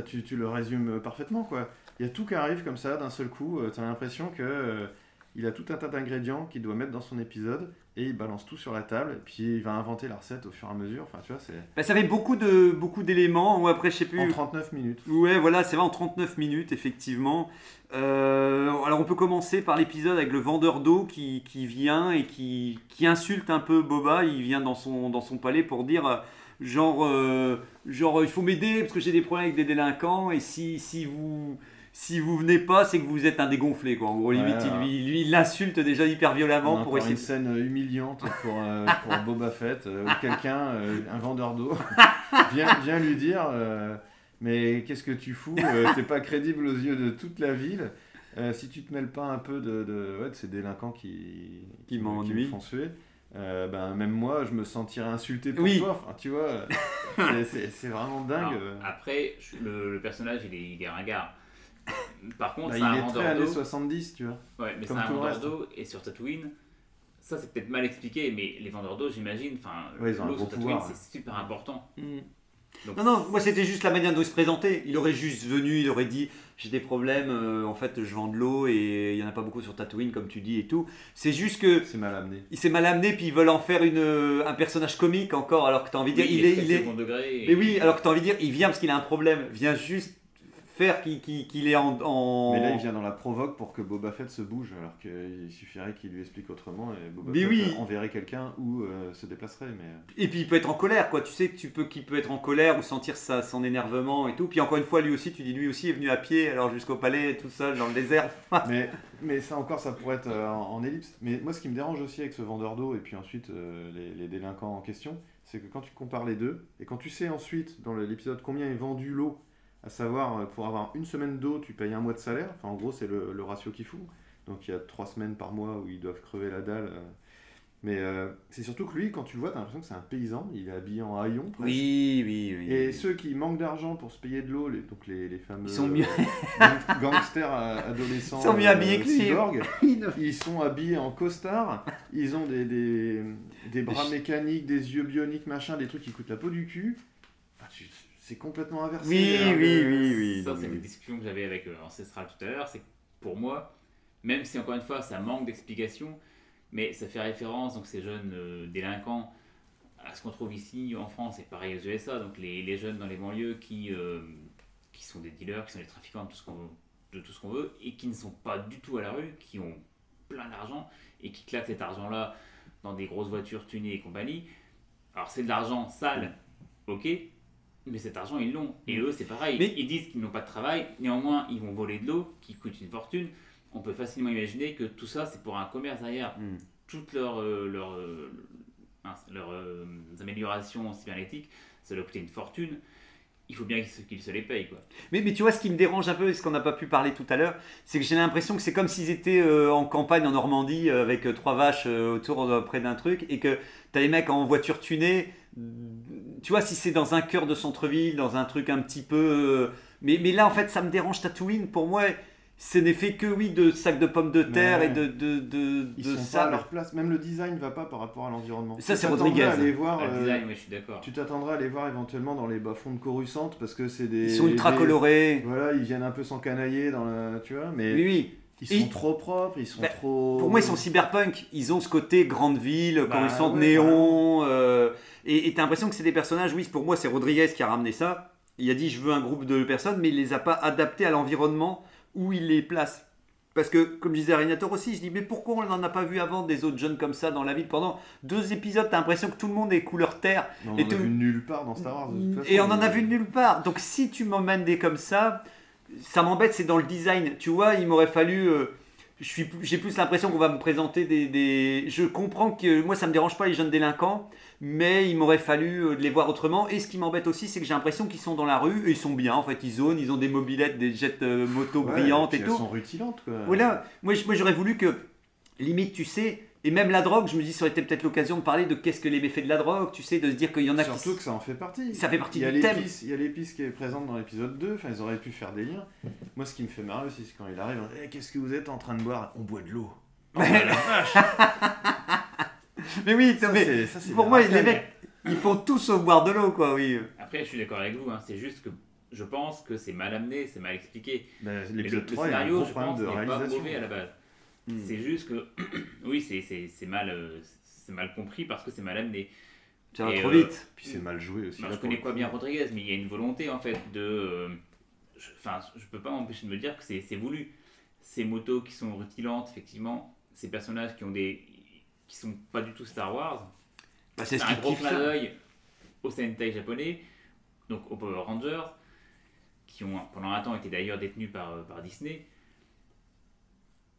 tu, le résumes parfaitement, quoi. Il y a tout qui arrive comme ça d'un seul coup. Euh, tu as l'impression que euh, il a tout un tas d'ingrédients qu'il doit mettre dans son épisode et il balance tout sur la table et puis il va inventer la recette au fur et à mesure. Enfin, tu vois, c'est. Bah, ça fait beaucoup de beaucoup d'éléments. Ou après, je sais plus. En 39 minutes. Ouais, voilà, c'est vrai en 39 minutes effectivement. Euh, alors, on peut commencer par l'épisode avec le vendeur d'eau qui, qui, vient et qui, qui insulte un peu Boba. Il vient dans son dans son palais pour dire genre, euh, genre il faut m'aider parce que j'ai des problèmes avec des délinquants et si, si vous si vous venez pas, c'est que vous êtes un dégonflé quoi. En gros, limite, il, lui, il l'insulte déjà hyper violemment pour essayer. une scène humiliante pour, euh, pour Boba Fett euh, quelqu'un, un vendeur d'eau, vient, vient lui dire mais qu'est-ce que tu fous T'es pas crédible aux yeux de toute la ville. si tu te mêles pas un peu de, de, ouais, de ces délinquants qui, qui, qui me font suer, euh, ben, même moi, je me sentirais insulté pour oui. toi. Enfin, tu vois, c'est vraiment dingue. après, le, personnage, il est, il est ringard. Par contre, bah, il est très années 70, tu vois. Ouais, mais c'est un vendeur d'eau, et sur Tatooine, ça c'est peut-être mal expliqué, mais les vendeurs d'eau, j'imagine, enfin, l'eau sur Tatooine, c'est super important. Mm non, non, moi c'était juste la manière dont il se présentait. Il aurait juste venu, il aurait dit j'ai des problèmes, euh, en fait je vends de l'eau et il n'y en a pas beaucoup sur Tatooine comme tu dis et tout. C'est juste que. C'est mal amené. Il s'est mal amené puis ils veulent en faire une, euh, un personnage comique encore alors que tu as envie de dire. il, est. Il est... Mais oui, alors que tu as envie de dire il vient parce qu'il a un problème. Vient juste faire qu'il est en, Mais là, il vient dans la provoque pour que Boba Fett se bouge, alors qu'il suffirait qu'il lui explique autrement et Boba Fett oui. enverrait quelqu'un ou euh, se déplacerait. Mais... Euh. Et puis il peut être en colère, quoi. Tu sais que tu peux qu'il peut être en colère ou sentir sa, son énervement et tout. Puis encore une fois, lui aussi, tu dis lui aussi est venu à pied, alors jusqu'au palais, tout seul dans le désert. mais, mais ça encore, ça pourrait être euh, en, ellipse. Mais moi, ce qui me dérange aussi avec ce vendeur d'eau et puis ensuite les, les délinquants en question, c'est que quand tu compares les deux et quand tu sais ensuite dans l'épisode combien est vendu l'eau à savoir, euh, pour avoir une semaine d'eau, tu payes un mois de salaire. Enfin, en gros, c'est le, ratio qu'il faut. Donc, il y a trois semaines par mois où ils doivent crever la dalle. Euh. Mais euh, c'est surtout que lui, quand tu le vois, tu as l'impression que c'est un paysan. Il est habillé en haillon. Oui, oui, oui. Et ceux qui manquent d'argent pour se payer de l'eau, les, donc les, les fameux ils sont mieux... gangsters adolescents, ils sont mieux habillés que lui. ils sont habillés en costard. Ils ont des, des, des bras mécaniques, des yeux bioniques, machin, des trucs qui coûtent la peau du cul. Enfin, tu, c'est complètement inversé. Oui, oui, oui, oui. Ça, c'est une discussion que j'avais avec euh, Ancestral tout à l'heure. C'est que pour moi, même si encore une fois ça manque d'explication, mais ça fait référence, donc ces jeunes euh, délinquants, à ce qu'on trouve ici en France et pareil aux USA, donc les, les jeunes dans les banlieues qui, euh, qui sont des dealers, qui sont des trafiquants de tout ce qu'on de tout ce qu'on veut et qui ne sont pas du tout à la rue, qui ont plein d'argent et qui claquent cet argent-là dans des grosses voitures tunées et compagnie. Alors c'est de l'argent sale, ok, mais cet argent, ils l'ont. Et mm. eux, c'est pareil. Mais... Ils disent qu'ils n'ont pas de travail, néanmoins, ils vont voler de l'eau qui coûte une fortune. On peut facilement imaginer que tout ça, c'est pour un commerce derrière. Mm. Toutes leurs leur, leur, euh, leur, euh, améliorations cybernétiques, ça leur coûter une fortune. Il faut bien qu'ils se les payent. Quoi. Mais, mais tu vois, ce qui me dérange un peu, et ce qu'on n'a pas pu parler tout à l'heure, c'est que j'ai l'impression que c'est comme s'ils étaient euh, en campagne en Normandie avec trois vaches autour près d'un truc et que tu as les mecs en voiture tunée tu vois, si c'est dans un cœur de centre-ville, dans un truc un petit peu. Euh, mais, mais là, en fait, ça me dérange Tatooine. Pour moi, ce n'est fait que, oui, de sacs de pommes de terre et de, de, de, Ils sont pas à leur place. Même le design va pas par rapport à l'environnement. Ça, c'est Rodriguez. Aller voir, ah, design, euh, je suis d'accord. Tu t'attendras à les voir éventuellement dans les bas-fonds de Coruscant parce que c'est des. Ils sont ultra colorés. Voilà, ils viennent un peu s'encanailler dans la. Tu vois, mais. Oui, oui. Ils sont trop propres, ils sont bah, trop. Pour moi, ils sont cyberpunk. Ils ont ce côté grande ville, bah, Coruscant de néon. Euh, et tu as l'impression que c'est des personnages, oui, pour moi, c'est Rodriguez qui a ramené ça. Il a dit je veux un groupe de personnes, mais il les a pas adaptés à l'environnement où il les place. Parce que, comme disait Arinator aussi, je dis, mais pourquoi on n'en a pas vu avant des autres jeunes comme ça dans la ville Pendant deux épisodes, t'as l'impression que tout le monde est couleur terre. Mais on Et en a vu nulle part dans Star Wars. de toute façon. Et on en a vu nulle part. Donc si tu m'emmènes des comme ça, ça m'embête, c'est dans le design. Tu vois, il m'aurait fallu... euh, j'ai plus l'impression qu'on va me présenter des, des- Je comprends que moi ça me dérange pas les jeunes délinquants, mais il m'aurait fallu euh, les voir autrement. Et ce qui m'embête aussi, c'est que j'ai l'impression qu'ils sont dans la rue et ils sont bien. En fait, ils zonent, ils ont des mobilettes, des jets euh, moto Ouais, brillantes et elles tout. sont rutilantes, quoi. Voilà, moi j'aurais voulu que, limite, tu sais, et même la drogue, je me dis, ça aurait été peut-être l'occasion de parler de qu'est-ce que les méfaits de la drogue, tu sais, de se dire qu'il y en a qui. Surtout que ça en fait partie. Ça fait partie il y a du thème. l'épice- Il y a l'épice qui est présente dans l'épisode 2, enfin ils auraient pu faire des liens. Moi ce qui me fait marrer aussi, c'est quand il arrive, Eh, qu'est-ce que vous êtes en train de boire? On boit de l'eau. Oh, la vache Mais oui, Ça, mais ça, pour moi, les mecs, ils font tous sauf boire de l'eau, quoi, oui. Après, je suis d'accord avec vous, hein, c'est juste que je pense que c'est mal amené, c'est mal expliqué. Bah, le, L'épisode le 3, il y a un scénario, gros je pense, de n'est pas mauvais à la base. Hmm. C'est juste que, oui, c'est- mal, euh, mal compris parce que c'est mal amené. Ça va trop euh, vite. Puis c'est mal joué aussi. Là, je connais coup. bien Rodriguez, mais il y a une volonté en fait de. euh, je- Enfin, je peux pas m'empêcher de me dire que c'est voulu. Ces motos qui sont rutilantes, effectivement, ces personnages qui ont des. qui sont pas du tout Star Wars, Bah, c'est c'est ce un gros clin d'œil au Sentai japonais, donc aux Power Rangers, qui ont pendant un temps été d'ailleurs détenus par, par Disney.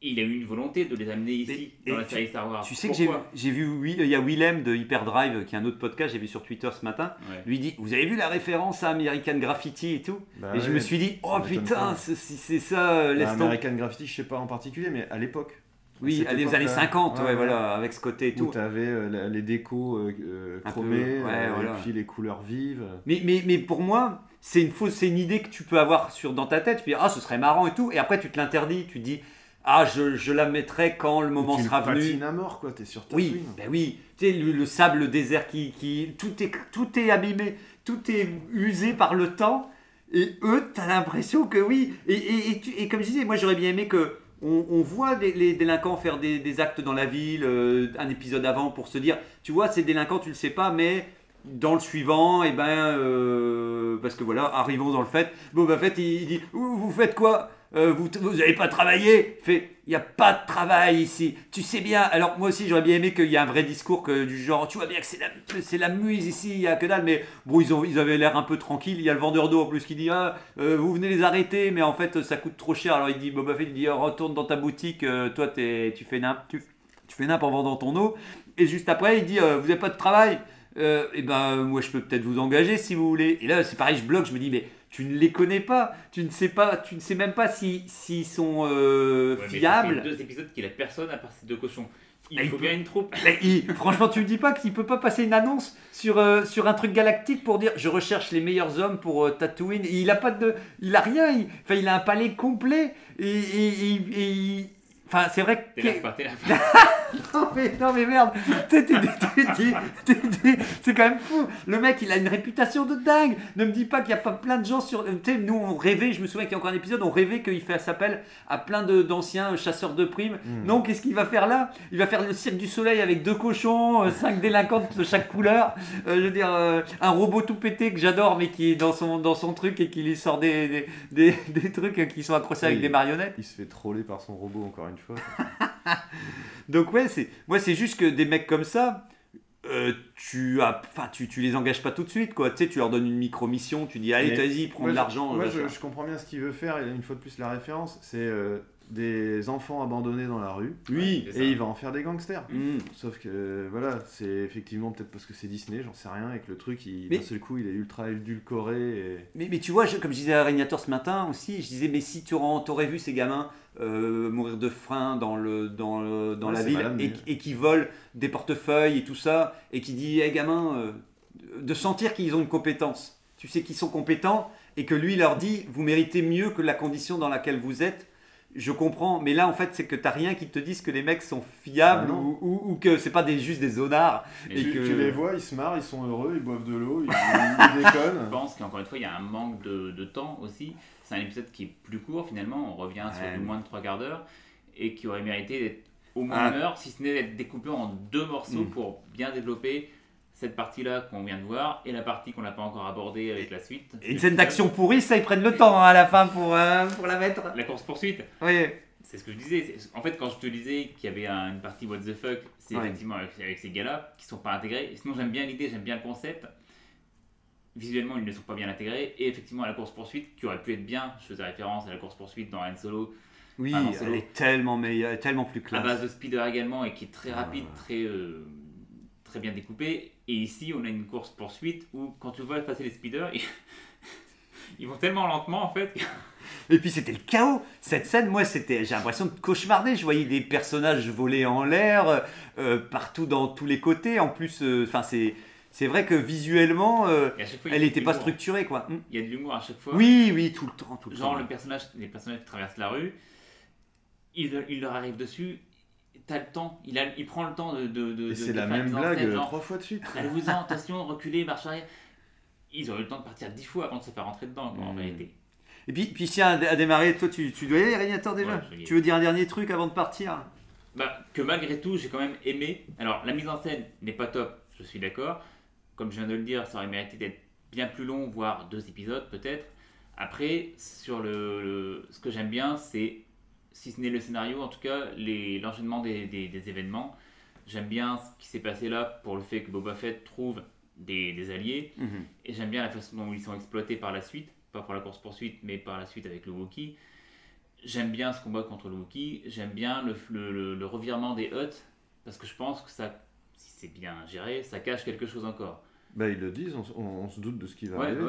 Et il a eu une volonté de les amener ici, Et- dans et la tu- série Star Wars. Tu sais que j'ai vu, oui, il y a Willem de Hyperdrive, qui est un autre podcast, j'ai vu sur Twitter ce matin, Ouais. lui dit, vous avez vu la référence à American Graffiti et tout Bah Et je me suis dit, oh putain, c'est- si c'est ça, euh, Bah, laisse tomber. American Graffiti, je sais pas en particulier, mais à l'époque. Oui, à des années 50, ouais, Ouais, voilà, avec ce côté et Où tout. t'avais euh, la- les décos euh, euh, peu, chromés, ouais, euh, voilà. et puis les couleurs vives. Mais, mais, mais pour moi, c'est une fausse, c'est une idée que tu peux avoir sur, dans ta tête. Tu peux dire, ah, ce serait marrant et tout. Et après, tu te l'interdis. Tu te dis, ah, je, je la mettrai quand le moment tu sera venu. patines à mort, quoi, t'es sur ta Oui, ben oui. Tu sais, le, le sable désert qui, qui tout est tout est abîmé, tout est usé par le temps. Et eux, t'as l'impression que oui. Et, et, et, tu- et comme je disais, moi j'aurais bien aimé que on, on voit les, les délinquants faire des, des actes dans la ville, euh, un épisode avant pour se dire, tu vois, ces délinquants, tu le sais pas, mais dans le suivant, et ben, euh, parce que voilà, arrivons dans le fait. Boba Fett, il, il dit, vous faites quoi? Euh, Vous vous avez pas travaillé? Il Fait, il y a pas de travail ici. Tu sais bien. Alors moi aussi, j'aurais bien aimé qu'il y ait un vrai discours que, du genre, tu vois bien que c'est la, muse ici, il y a que dalle. Mais bon, ils, avaient l'air un peu tranquilles. Il y a le vendeur d'eau en plus qui dit, ah, euh, vous venez les arrêter, mais en fait, ça coûte trop cher. Alors il dit, Boba Fett, il dit, oh, retourne dans ta boutique. euh, toi, t'es- tu fais n'importe tu, fais n'importe en vendant ton eau. Et juste après, il dit, vous n'avez pas de travail? Et ben moi je peux peut-être vous engager si vous voulez. Et là c'est pareil, je bloque, je me dis mais tu ne les connais pas, tu ne sais pas, tu ne sais même pas si s'ils sont euh, Ouais, mais ça fiables. fait deux épisodes qu'il a personne à part ces deux cochons. Il Bah, il faut peut- bien une troupe. Il- franchement, tu me dis pas qu'il peut pas passer une annonce sur, euh, sur un truc galactique pour dire je recherche les meilleurs hommes pour euh, Tatooine. Et il a pas de, il a rien. Il, enfin, il a un palais complet et, et- et- il- enfin, c'est vrai que T'énerve pas, pas. non mais, non mais merde, T'es- t'es- t'es- t'es- t'es- t'es- c'est quand même fou. Le mec, il a une réputation de dingue. Ne me dis pas qu'il n'y a pas plein de gens sur. Tu sais, nous, on rêvait, je me souviens qu'il y a encore un épisode, on rêvait qu'il fait s'appelle à plein de- d'anciens chasseurs de primes. Mm. Non, qu'est-ce qu'il va faire là? Il va faire le cirque du soleil avec deux cochons, euh, cinq délinquants de chaque couleur. Euh, je veux dire, euh, un robot tout pété que j'adore, mais qui est dans son, dans son truc et qui lui sort des, des, des- des trucs qui sont accrochés avec des marionnettes. Il se fait troller par son robot encore une fois. Donc ouais, c'est moi c'est juste que des mecs comme ça, euh, tu as, enfin tu, tu les engages pas tout de suite quoi. Tu sais, tu leur donnes une micro mission, tu dis allez vas-y prends de l'argent. Moi, je, comprends bien ce qu'il veut faire. Et une fois de plus, la référence, c'est euh, des enfants abandonnés dans la rue. Oui. Et il va en faire des gangsters. Mm. Sauf que voilà, c'est effectivement peut-être parce que c'est Disney, j'en sais rien, et que le truc, il- Mais- d'un seul coup, il est ultra édulcoré. Et... Mais, mais tu vois, je- comme je disais à Régnator ce matin aussi, je disais mais si tu aurais, vu ces gamins euh, mourir de faim dans le dans le- dans Ouais, la ville et, et qui volent des portefeuilles et tout ça et qui dit hé gamin euh, de sentir qu'ils ont une compétence. Tu sais qu'ils sont compétents et que lui leur dit vous méritez mieux que la condition dans laquelle vous êtes. Je comprends, mais là en fait c'est que t'as rien qui te dise que les mecs sont fiables Ah ou, ou- ou que c'est pas des, juste des zonards. Et tu, que- tu les vois, ils se marrent, ils sont heureux, ils boivent de l'eau, ils, ils déconnent. Je pense qu'encore une fois, il y a un manque de, de temps aussi. C'est un épisode qui est plus court finalement. On revient sur Ouais. du moins de trois quarts d'heure et qui aurait mérité d'être au moins Ah. une heure, si ce n'est d'être découpé en deux morceaux Mm. pour bien développer cette partie-là qu'on vient de voir et la partie qu'on n'a pas encore abordée avec la suite. Et une scène d'action pourrie, ça ils prennent le temps hein, à la fin pour, euh, pour la mettre. La course poursuite. Oui, c'est ce que je disais. En fait, quand je te disais qu'il y avait une partie what the fuck, c'est effectivement avec, ces gars-là qui sont pas intégrés. Sinon, j'aime bien l'idée, j'aime bien le concept. Visuellement, ils ne sont pas bien intégrés. Et effectivement, la course-poursuite, qui aurait pu être bien, je faisais référence à la course-poursuite dans Han Solo. Oui, elle est tellement meilleure, tellement plus classe. À base de speeder également, et qui est très rapide, très, euh, très bien découpée. Et ici, on a une course-poursuite où, quand tu vois passer les speeders, ils vont tellement lentement en fait. Et puis c'était le chaos. Cette scène, moi, c'était, j'ai l'impression de cauchemarder. Je voyais des personnages voler en l'air, euh, partout dans tous les côtés. En plus, euh, enfin, c'est, c'est vrai que visuellement, euh, elle n'était pas structurée, quoi. Il y a de l'humour à chaque fois. Oui, oui, tout le temps, tout le Genre temps. le personnage, les personnages qui traversent la rue, il, il leur arrive dessus. T'as le temps, il, a, il prend le temps de. de, de c'est la même blague trois fois de suite. Allez-vous-en, attention, reculez, marche arrière ils ont eu le temps de partir dix fois avant de se faire rentrer dedans, en hmm. réalité. Et puis, puis tiens, à démarrer, toi, tu, tu dois y aller, Régnator, déjà Tu veux dire un dernier truc avant de partir? Bah, Que malgré tout, j'ai quand même aimé. Alors, la mise en scène n'est pas top, je suis d'accord. Comme je viens de le dire, ça aurait mérité d'être bien plus long, voire deux épisodes peut-être. Après, sur le, ce que j'aime bien, c'est, si ce n'est le scénario, en tout cas, l'enchaînement des, des, événements. J'aime bien ce qui s'est passé là pour le fait que Boba Fett trouve des, alliés. Mhm. Et j'aime bien la façon dont ils sont exploités par la suite, pas pour la course-poursuite, mais par la suite avec le Wookiee. J'aime bien ce combat contre le Wookiee, j'aime bien le, le, revirement des Huts, parce que je pense que ça, si c'est bien géré, ça cache quelque chose encore. Bah, ils le disent, on, se doute de ce qui va arriver.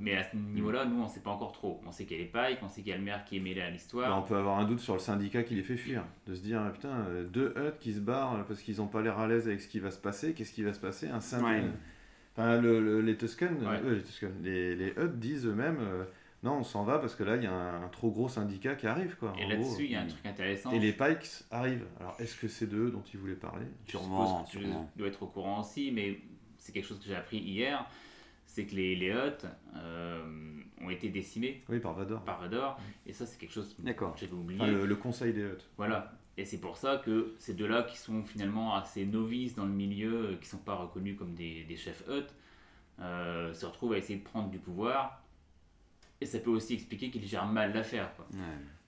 Mais à ce niveau-là, nous, on ne sait pas encore trop. On sait qu'il y a les Pike, on sait qu'il y a le maire qui est mêlé à l'histoire. Bah, on peut avoir un doute sur le syndicat qui les fait fuir. De se dire, putain, euh, deux Huts qui se barrent parce qu'ils n'ont pas l'air à l'aise avec ce qui va se passer. Qu'est-ce qui va se passer? Un syndicat les Tuscans, euh, les, les, Hutt disent eux-mêmes euh, non, on s'en va parce que là, il y a un, trop gros syndicat qui arrive. Quoi, et là-dessus, il y a un truc intéressant. Et les Pikes arrivent. Alors, est-ce que c'est d'eux dont ils voulaient parler? Sûrement. Tu dois être au courant aussi, mais c'est quelque chose que j'ai appris hier c'est que les, les euh, ont été décimés oui, par Vador. Par Vador. Et ça, c'est quelque chose que j'avais oublié. le, le, conseil des Hutt. Voilà. Et c'est pour ça que ces deux-là, qui sont finalement assez novices dans le milieu, qui ne sont pas reconnus comme des, des chefs Hutt, euh, se retrouvent à essayer de prendre du pouvoir. Et ça peut aussi expliquer qu'ils gèrent mal l'affaire. Ouais.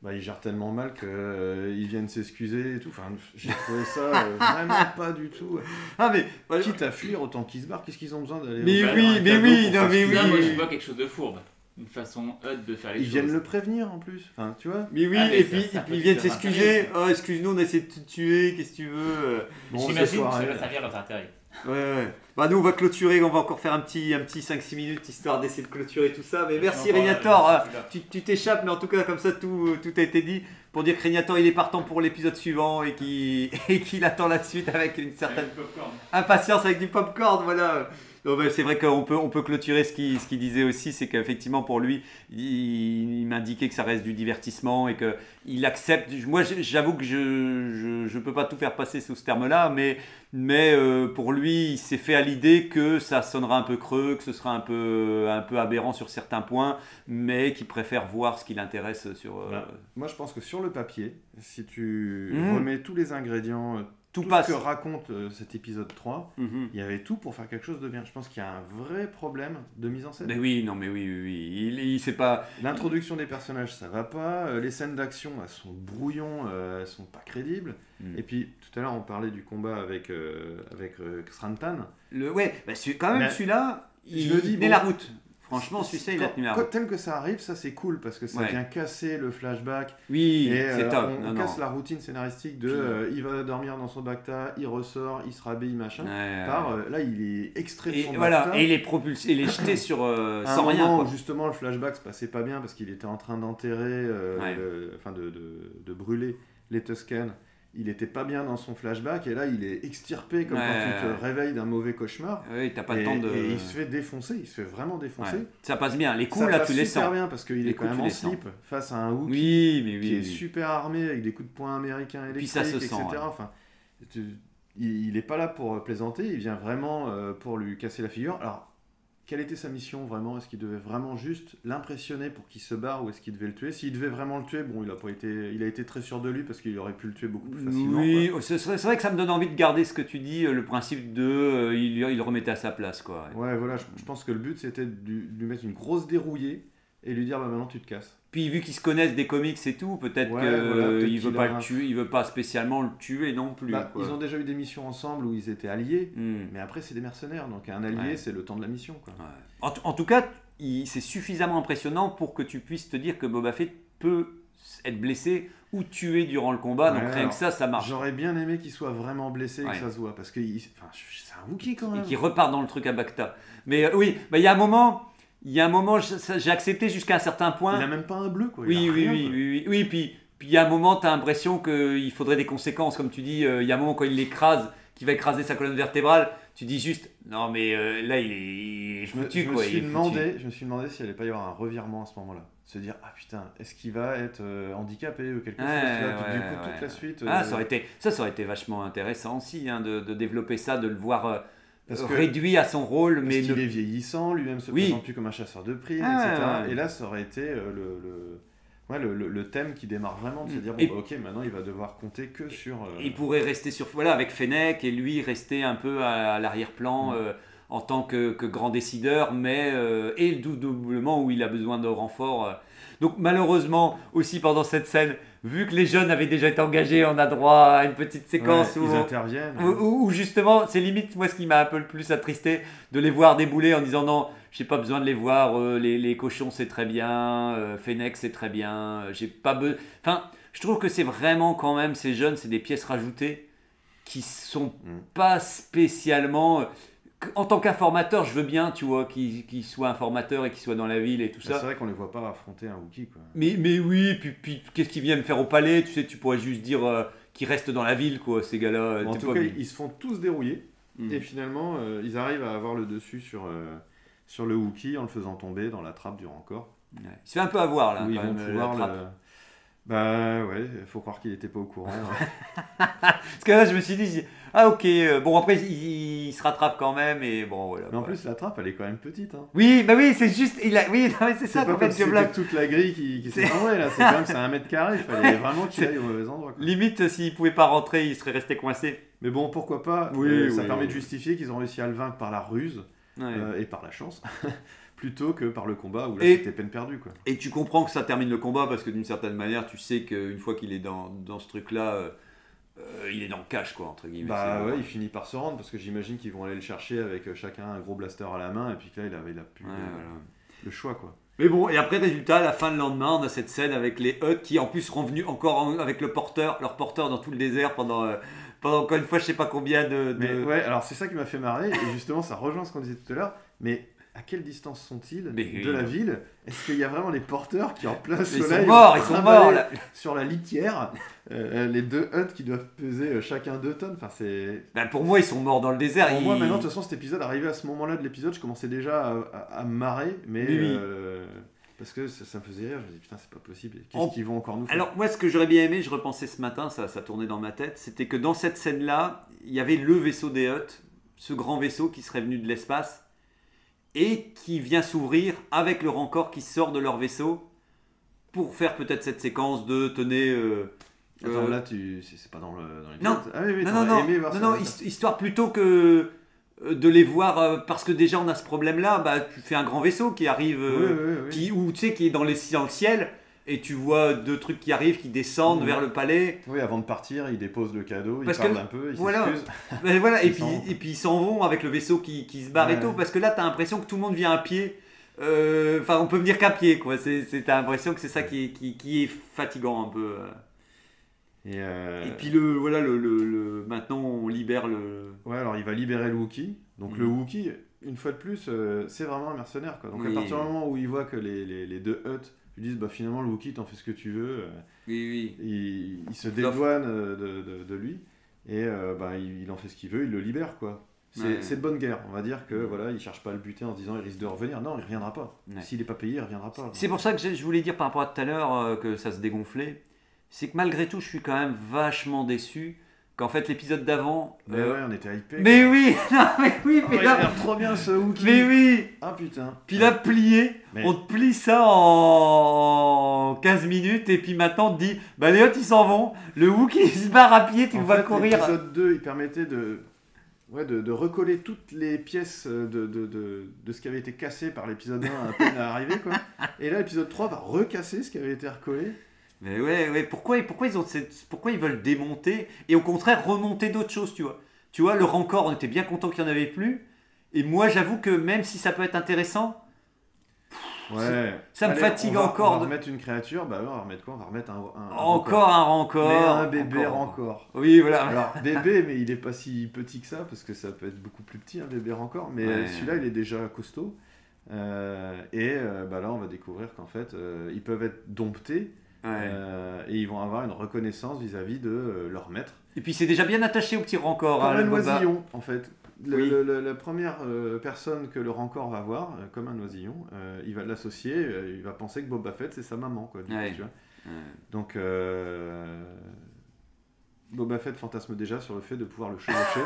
Bah, ils gèrent tellement mal qu'ils euh, viennent s'excuser et tout. Enfin, j'ai trouvé ça euh, vraiment pas du tout. Ah, mais. Quitte à fuir, autant qu'ils se barrent. Qu'est-ce qu'ils ont besoin d'aller. Mais oui, mais oui, non, mais oui. moi, je vois quelque chose de fourbe une façon haute de faire les ils choses. Ils viennent le prévenir en plus, enfin, tu vois. Mais oui, ah, et, puis, ils viennent s'excuser. Oh, excuse-nous, on a essayé de te tuer, qu'est-ce que tu veux bon, J'imagine que ça va servir dans intérêt. Ouais, ouais. Bah, nous, on va clôturer, on va encore faire un petit, un petit 5-6 minutes histoire d'essayer de clôturer tout ça. Mais merci, Régnator. Euh, tu t'échappes, mais en tout cas, comme ça, tout, tout a été dit. Pour dire que Régnator, il est partant pour l'épisode suivant et qu'il attend la suite avec une certaine impatience, avec du popcorn. Voilà c'est vrai qu'on peut, on peut clôturer ce qu'il ce disait aussi, c'est qu'effectivement pour lui, il, m'indiquait que ça reste du divertissement et qu'il accepte. Moi, j'avoue que je ne je, peux pas tout faire passer sous ce terme-là, mais, mais euh, pour lui, il s'est fait à l'idée que ça sonnera un peu creux, que ce sera un peu, un peu aberrant sur certains points, mais qu'il préfère voir ce qui l'intéresse sur. Euh, moi, je pense que sur le papier, si tu mmh. remets tous les ingrédients euh, tout, passe. ce que raconte euh, cet épisode 3, mhm. il y avait tout pour faire quelque chose de bien. Je pense qu'il y a un vrai problème de mise en scène. Mais oui, non, mais oui, oui, oui. Il, il sait pas. L'introduction des personnages, ça va pas. Euh, les scènes d'action, elles sont brouillons, euh, elles sont pas crédibles. Mm. Et puis, tout à l'heure, on parlait du combat avec, avec Xrantan. Le, ouais, bah, quand même, celui-là, il, je le dis, la route. Franchement, celui-là, il a tenu la route. Tel que ça arrive, ça c'est cool parce que ça vient casser le flashback. Oui, c'est euh, top. On, casse la routine scénaristique de euh, il va dormir dans son bacta, il ressort, il se rhabille, machin. par euh, là, il est extrait de son voilà, bacta. Et il est propulsé, il est jeté sur sans un rien. Justement, le flashback se passait pas bien parce qu'il était en train d'enterrer, enfin de, de, de, brûler les Tuscans il était pas bien dans son flashback et là il est extirpé comme quand tu te réveilles d'un mauvais cauchemar. Oui, t'as pas le temps de. Et il se fait défoncer, il se fait vraiment défoncer. Ça passe bien, les coups là tu les sens. super bien parce qu'il est quand même en slip face à un Hook oui, mais oui, qui est super armé avec des coups de poing américains électriques, ça se etc. Enfin, il, est pas là pour plaisanter, il vient vraiment euh, pour lui casser la figure. Alors quelle était sa mission vraiment? Est-ce qu'il devait vraiment juste l'impressionner pour qu'il se barre ou est-ce qu'il devait le tuer? S'il devait vraiment le tuer, bon, il a, pas été, il a été très sûr de lui parce qu'il aurait pu le tuer beaucoup plus facilement. Oui, c'est vrai que ça me donne envie de garder ce que tu dis, euh, le principe de euh, il, il, le remettait à sa place. Quoi. Ouais, voilà, je, pense que le but c'était de, lui mettre une grosse dérouillée et lui dire bah maintenant tu te casses. Puis vu qu'ils se connaissent des comics et tout, peut-être Ouais, qu'il voilà, peut-être il veut qu'il pas a- le tuer, il veut pas spécialement le tuer non plus. Bah, ils ont déjà eu des missions ensemble où ils étaient alliés, Hmm. mais après c'est des mercenaires, donc un allié Ouais. c'est le temps de la mission. Quoi. Ouais. En, tout cas, c'est suffisamment impressionnant pour que tu puisses te dire que Boba Fett peut être blessé ou tué durant le combat. donc rien alors, que ça, ça marche. J'aurais bien aimé qu'il soit vraiment blessé et Ouais. que ça se voit, parce que il- enfin, c'est un Wookie quand et même. qui repart dans le truc à Bacta. Mais euh, oui, bah, il y a un moment, il y a un moment, j'ai accepté jusqu'à un certain point. Il a même pas un bleu quoi. Oui, a oui, oui, oui, oui, Puis, puis il y a un moment, tu as l'impression qu'il faudrait des conséquences, comme tu dis. euh, Il y a un moment quand il l'écrase, qui va écraser sa colonne vertébrale, tu dis juste, non mais euh, là il est, Je me, foutu je me quoi. suis demandé, je me suis demandé s'il allait pas y avoir un revirement à ce moment-là. Se dire ah putain, est-ce qu'il va être euh, handicapé ou quelque chose du coup toute la suite. Ah, ça aurait été, ça, ça aurait été vachement intéressant aussi hein, de, développer ça, de le voir Parce que- réduit à son rôle, Parce mais ne- est vieillissant, lui-même se Oui. présente plus comme un chasseur de primes, Ah, etc. ouais. Et là, ça aurait été euh, le, le, ouais, le, le- le thème qui démarre vraiment, de se Mm. dire, bon, Et- bah, ok, maintenant il va devoir compter que sur... euh, il pourrait rester sur voilà avec Fennec et lui rester un peu à, l'arrière-plan Mm. euh, en tant que, que grand décideur, mais euh, et dou- doublement où il a besoin de renfort. euh. Donc malheureusement aussi pendant cette scène, vu que les jeunes avaient déjà été engagés, on a droit à une petite séquence ouais, où, ils interviennent. où, où- où justement, c'est limite moi ce qui m'a un peu le plus attristé de les voir débouler en disant non, j'ai pas besoin de les voir, euh, les, les cochons c'est très bien, euh, Fennec c'est très bien, euh, j'ai pas besoin. Enfin, je trouve que c'est vraiment quand même ces jeunes, c'est des pièces rajoutées qui sont Mm. pas spécialement. Euh, En tant qu'informateur, je veux bien, tu vois, qu'ils soient informateurs et qu'ils soient dans la ville et tout Bah, C'est ça. vrai qu'on les voit pas affronter un Wookie, quoi. Mais, mais oui, puis, puis qu'est-ce qu'ils viennent faire au palais? Tu sais, tu pourrais juste dire euh, qu'ils restent dans la ville, quoi, ces gars-là. en tout pas cas, ils se font tous dérouiller, Mm. et finalement, euh, ils arrivent à avoir le dessus sur, euh, sur le Wookie en le faisant tomber dans la trappe du rancor. Ouais. Il se fait un peu avoir, là, où ils quand vont même, pouvoir la le... trappe. Bah ouais, faut croire qu'il était pas au courant. Parce que là, je me suis dit, ah ok, euh, bon après, il, il se rattrape quand même, et bon, voilà. Mais en plus, la trappe, elle est quand même petite. Hein. Oui, bah oui, c'est juste, il a, oui, c'est ça qu'en fait, je blague. toute la grille qui, qui s'est envoyée là. C'est quand même c'est un mètre carré. Il fallait vraiment qu'il aille au mauvais endroit. quoi. Limite, s'il pouvait pas rentrer, il serait resté coincé. Mais bon, pourquoi pas Oui, euh, Ça oui, permet de justifier qu'ils ont réussi à le vaincre par la ruse Ouais. euh, et par la chance, plutôt que par le combat où là Et- c'était peine perdue. Quoi. Et tu comprends que ça termine le combat parce que d'une certaine manière, tu sais qu'une fois qu'il est dans, dans ce truc-là, euh, euh, il est dans le cash, quoi, entre guillemets. Bah ouais, il finit par se rendre parce que j'imagine qu'ils vont aller le chercher avec euh, chacun un gros blaster à la main et puis que là il a, il a plus Ouais, le, voilà. le choix quoi. Mais bon, et après, résultat, à la fin, le lendemain, on a cette scène avec les Hutt qui, en plus, seront venus encore en- avec le porteur, leur porteur dans tout le désert pendant, euh, pendant encore une fois, je sais pas combien de. de- Mais ouais, alors c'est ça qui m'a fait marrer et justement ça rejoint ce qu'on disait tout à l'heure. Mais à quelle distance sont-ils de la ville? Est-ce qu'il y a vraiment les porteurs qui en plein Ils soleil sont morts, ils ont sont morts. là. sur la litière euh, les deux huttes qui doivent peser euh, chacun 2 tonnes? Enfin c'est Bah, pour moi, ils sont morts dans le désert. Pour ils- moi, maintenant, de toute façon, cet épisode, arrivé à ce moment-là de l'épisode, je commençais déjà à, à- à me marrer, mais. Oui, oui. euh, parce que ça, ça me faisait rire, je me dis putain, c'est pas possible, qu'est-ce En- qu'ils vont encore nous faire? Alors moi ce que j'aurais bien aimé, je repensais ce matin, ça, ça tournait dans ma tête, c'était que dans cette scène-là, il y avait le vaisseau des Hutt, ce grand vaisseau qui serait venu de l'espace, et qui vient s'ouvrir avec le rancor qui sort de leur vaisseau, pour faire peut-être cette séquence de tenez... euh, Attends, euh, là, tu... c'est pas dans le dans Non. l'épisode Ah oui, oui, non, non, non, aimé voir non, histoire plutôt que euh, de les voir, euh, parce que déjà on a ce problème-là, bah, tu fais un grand vaisseau qui arrive... Oui, oui, oui. qui, ou tu sais, qui est dans, les, dans le ciel, et tu vois deux trucs qui arrivent, qui descendent vers le palais. Oui, avant de partir, ils déposent le cadeau, Parce ils parlent que- un peu, ils voilà. s'excusent. Voilà, et, puis, et puis ils s'en vont avec le vaisseau qui, qui se barre et tout, parce que là, tu as l'impression que tout le monde vient à pied. Euh, Enfin, on peut venir qu'à pied, quoi. C'est, t'as l'impression que c'est ça qui est, qui, qui est fatigant un peu. euh. Et, euh, Et puis, le, voilà, le, le, le- maintenant, on libère le. Ouais, alors il va libérer le Wookie. Donc le Wookie, une fois de plus, euh, c'est vraiment un mercenaire. Quoi. Donc Oui. à partir du moment où il voit que les, les, les deux huttes lui disent bah, finalement le Wookie, t'en fais ce que tu veux, euh, Oui, oui. il, il se dédouane euh, de, de, de lui et euh, bah, il, il en fait ce qu'il veut, il le libère. quoi. C'est Ouais. de bonne guerre. On va dire que voilà, il cherche pas à le buter en se disant il risque de revenir. Non, il reviendra pas. Ouais. S'il n'est pas payé, il reviendra pas. C'est pour ça que je voulais dire par rapport à tout à l'heure euh, que ça se dégonflait. C'est que malgré tout, je suis quand même vachement déçu qu'en fait, l'épisode d'avant. Mais euh, ouais, on était hypé. mais oui, non, mais oui, Oh, mais il a là, l'air trop bien ce Wookie. mais oui. Ah putain. Puis là, plié, Mais- on te plie ça en 15 minutes, et puis maintenant on te dit, bah les autres ils s'en vont, le Wookie il se barre à pied, tu le vois courir. L'épisode 2, il permettait de, ouais, de, de recoller toutes les pièces de, de, de, ce qui avait été cassé par l'épisode 1 à peine arrivé. Quoi. Et là, l'épisode 3 va recasser ce qui avait été recollé. Mais ouais, ouais, pourquoi, pourquoi, ils ont cette- pourquoi ils veulent démonter et au contraire remonter d'autres choses, tu vois? Tu vois, le Rancor, on était bien content qu'il n'y en avait plus. Et moi, j'avoue que même si ça peut être intéressant, Ouais. ça me Allez, fatigue on va- encore On va de- remettre une créature, bah ouais, on va remettre quoi? On va remettre un. un- un encore un Rancor. Mais un bébé encore. Oui, voilà. Alors, bébé, mais il est pas si petit que ça, parce que ça peut être beaucoup plus petit, un bébé encore. Mais Ouais. celui-là, il est déjà costaud. Euh, et euh, bah là, on va découvrir qu'en fait, euh, ils peuvent être domptés. Euh, et ils vont avoir une reconnaissance vis-à-vis de euh, leur maître. Et puis c'est déjà bien attaché au petit Rancor. Comme hein, un oisillon, en fait. Le- Oui. le- le- la première euh, personne que le rancor va voir, comme un oisillon, il va l'associer, il va penser que Boba Fett c'est sa maman, quoi. du coup, Ouais. tu vois. Ouais. Donc, Boba Fett fantasme déjà sur le fait de pouvoir le chevaucher.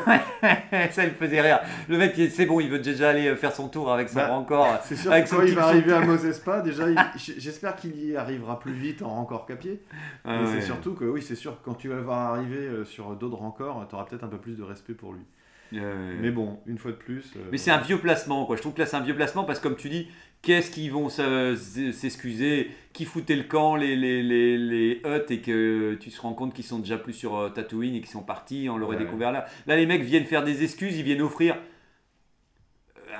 ça, il me faisait rire. Le mec, c'est bon, il veut déjà aller faire son tour avec son Bah, Rancor. C'est sûr Avec que son quand il va arriver à son- Mos Espa, déjà, j'espère qu'il y arrivera plus vite en rancor qu'à pied. Ah Mais ouais. c'est surtout que, oui, c'est sûr que quand tu vas le voir arriver euh, sur d'autres rancors, tu auras peut-être un peu plus de respect pour lui. Ouais. Mais bon, une fois de plus. euh, Mais c'est un vieux placement, quoi. Je trouve que là, c'est un vieux placement parce que, comme tu dis, qu'est-ce qu'ils vont se- s'excuser? Qui foutait le camp, les, les, les, les huts, et que tu te rends compte qu'ils sont déjà plus sur euh, Tatooine et qu'ils sont partis, on l'aurait Ouais. découvert là. Là, les mecs viennent faire des excuses, ils viennent offrir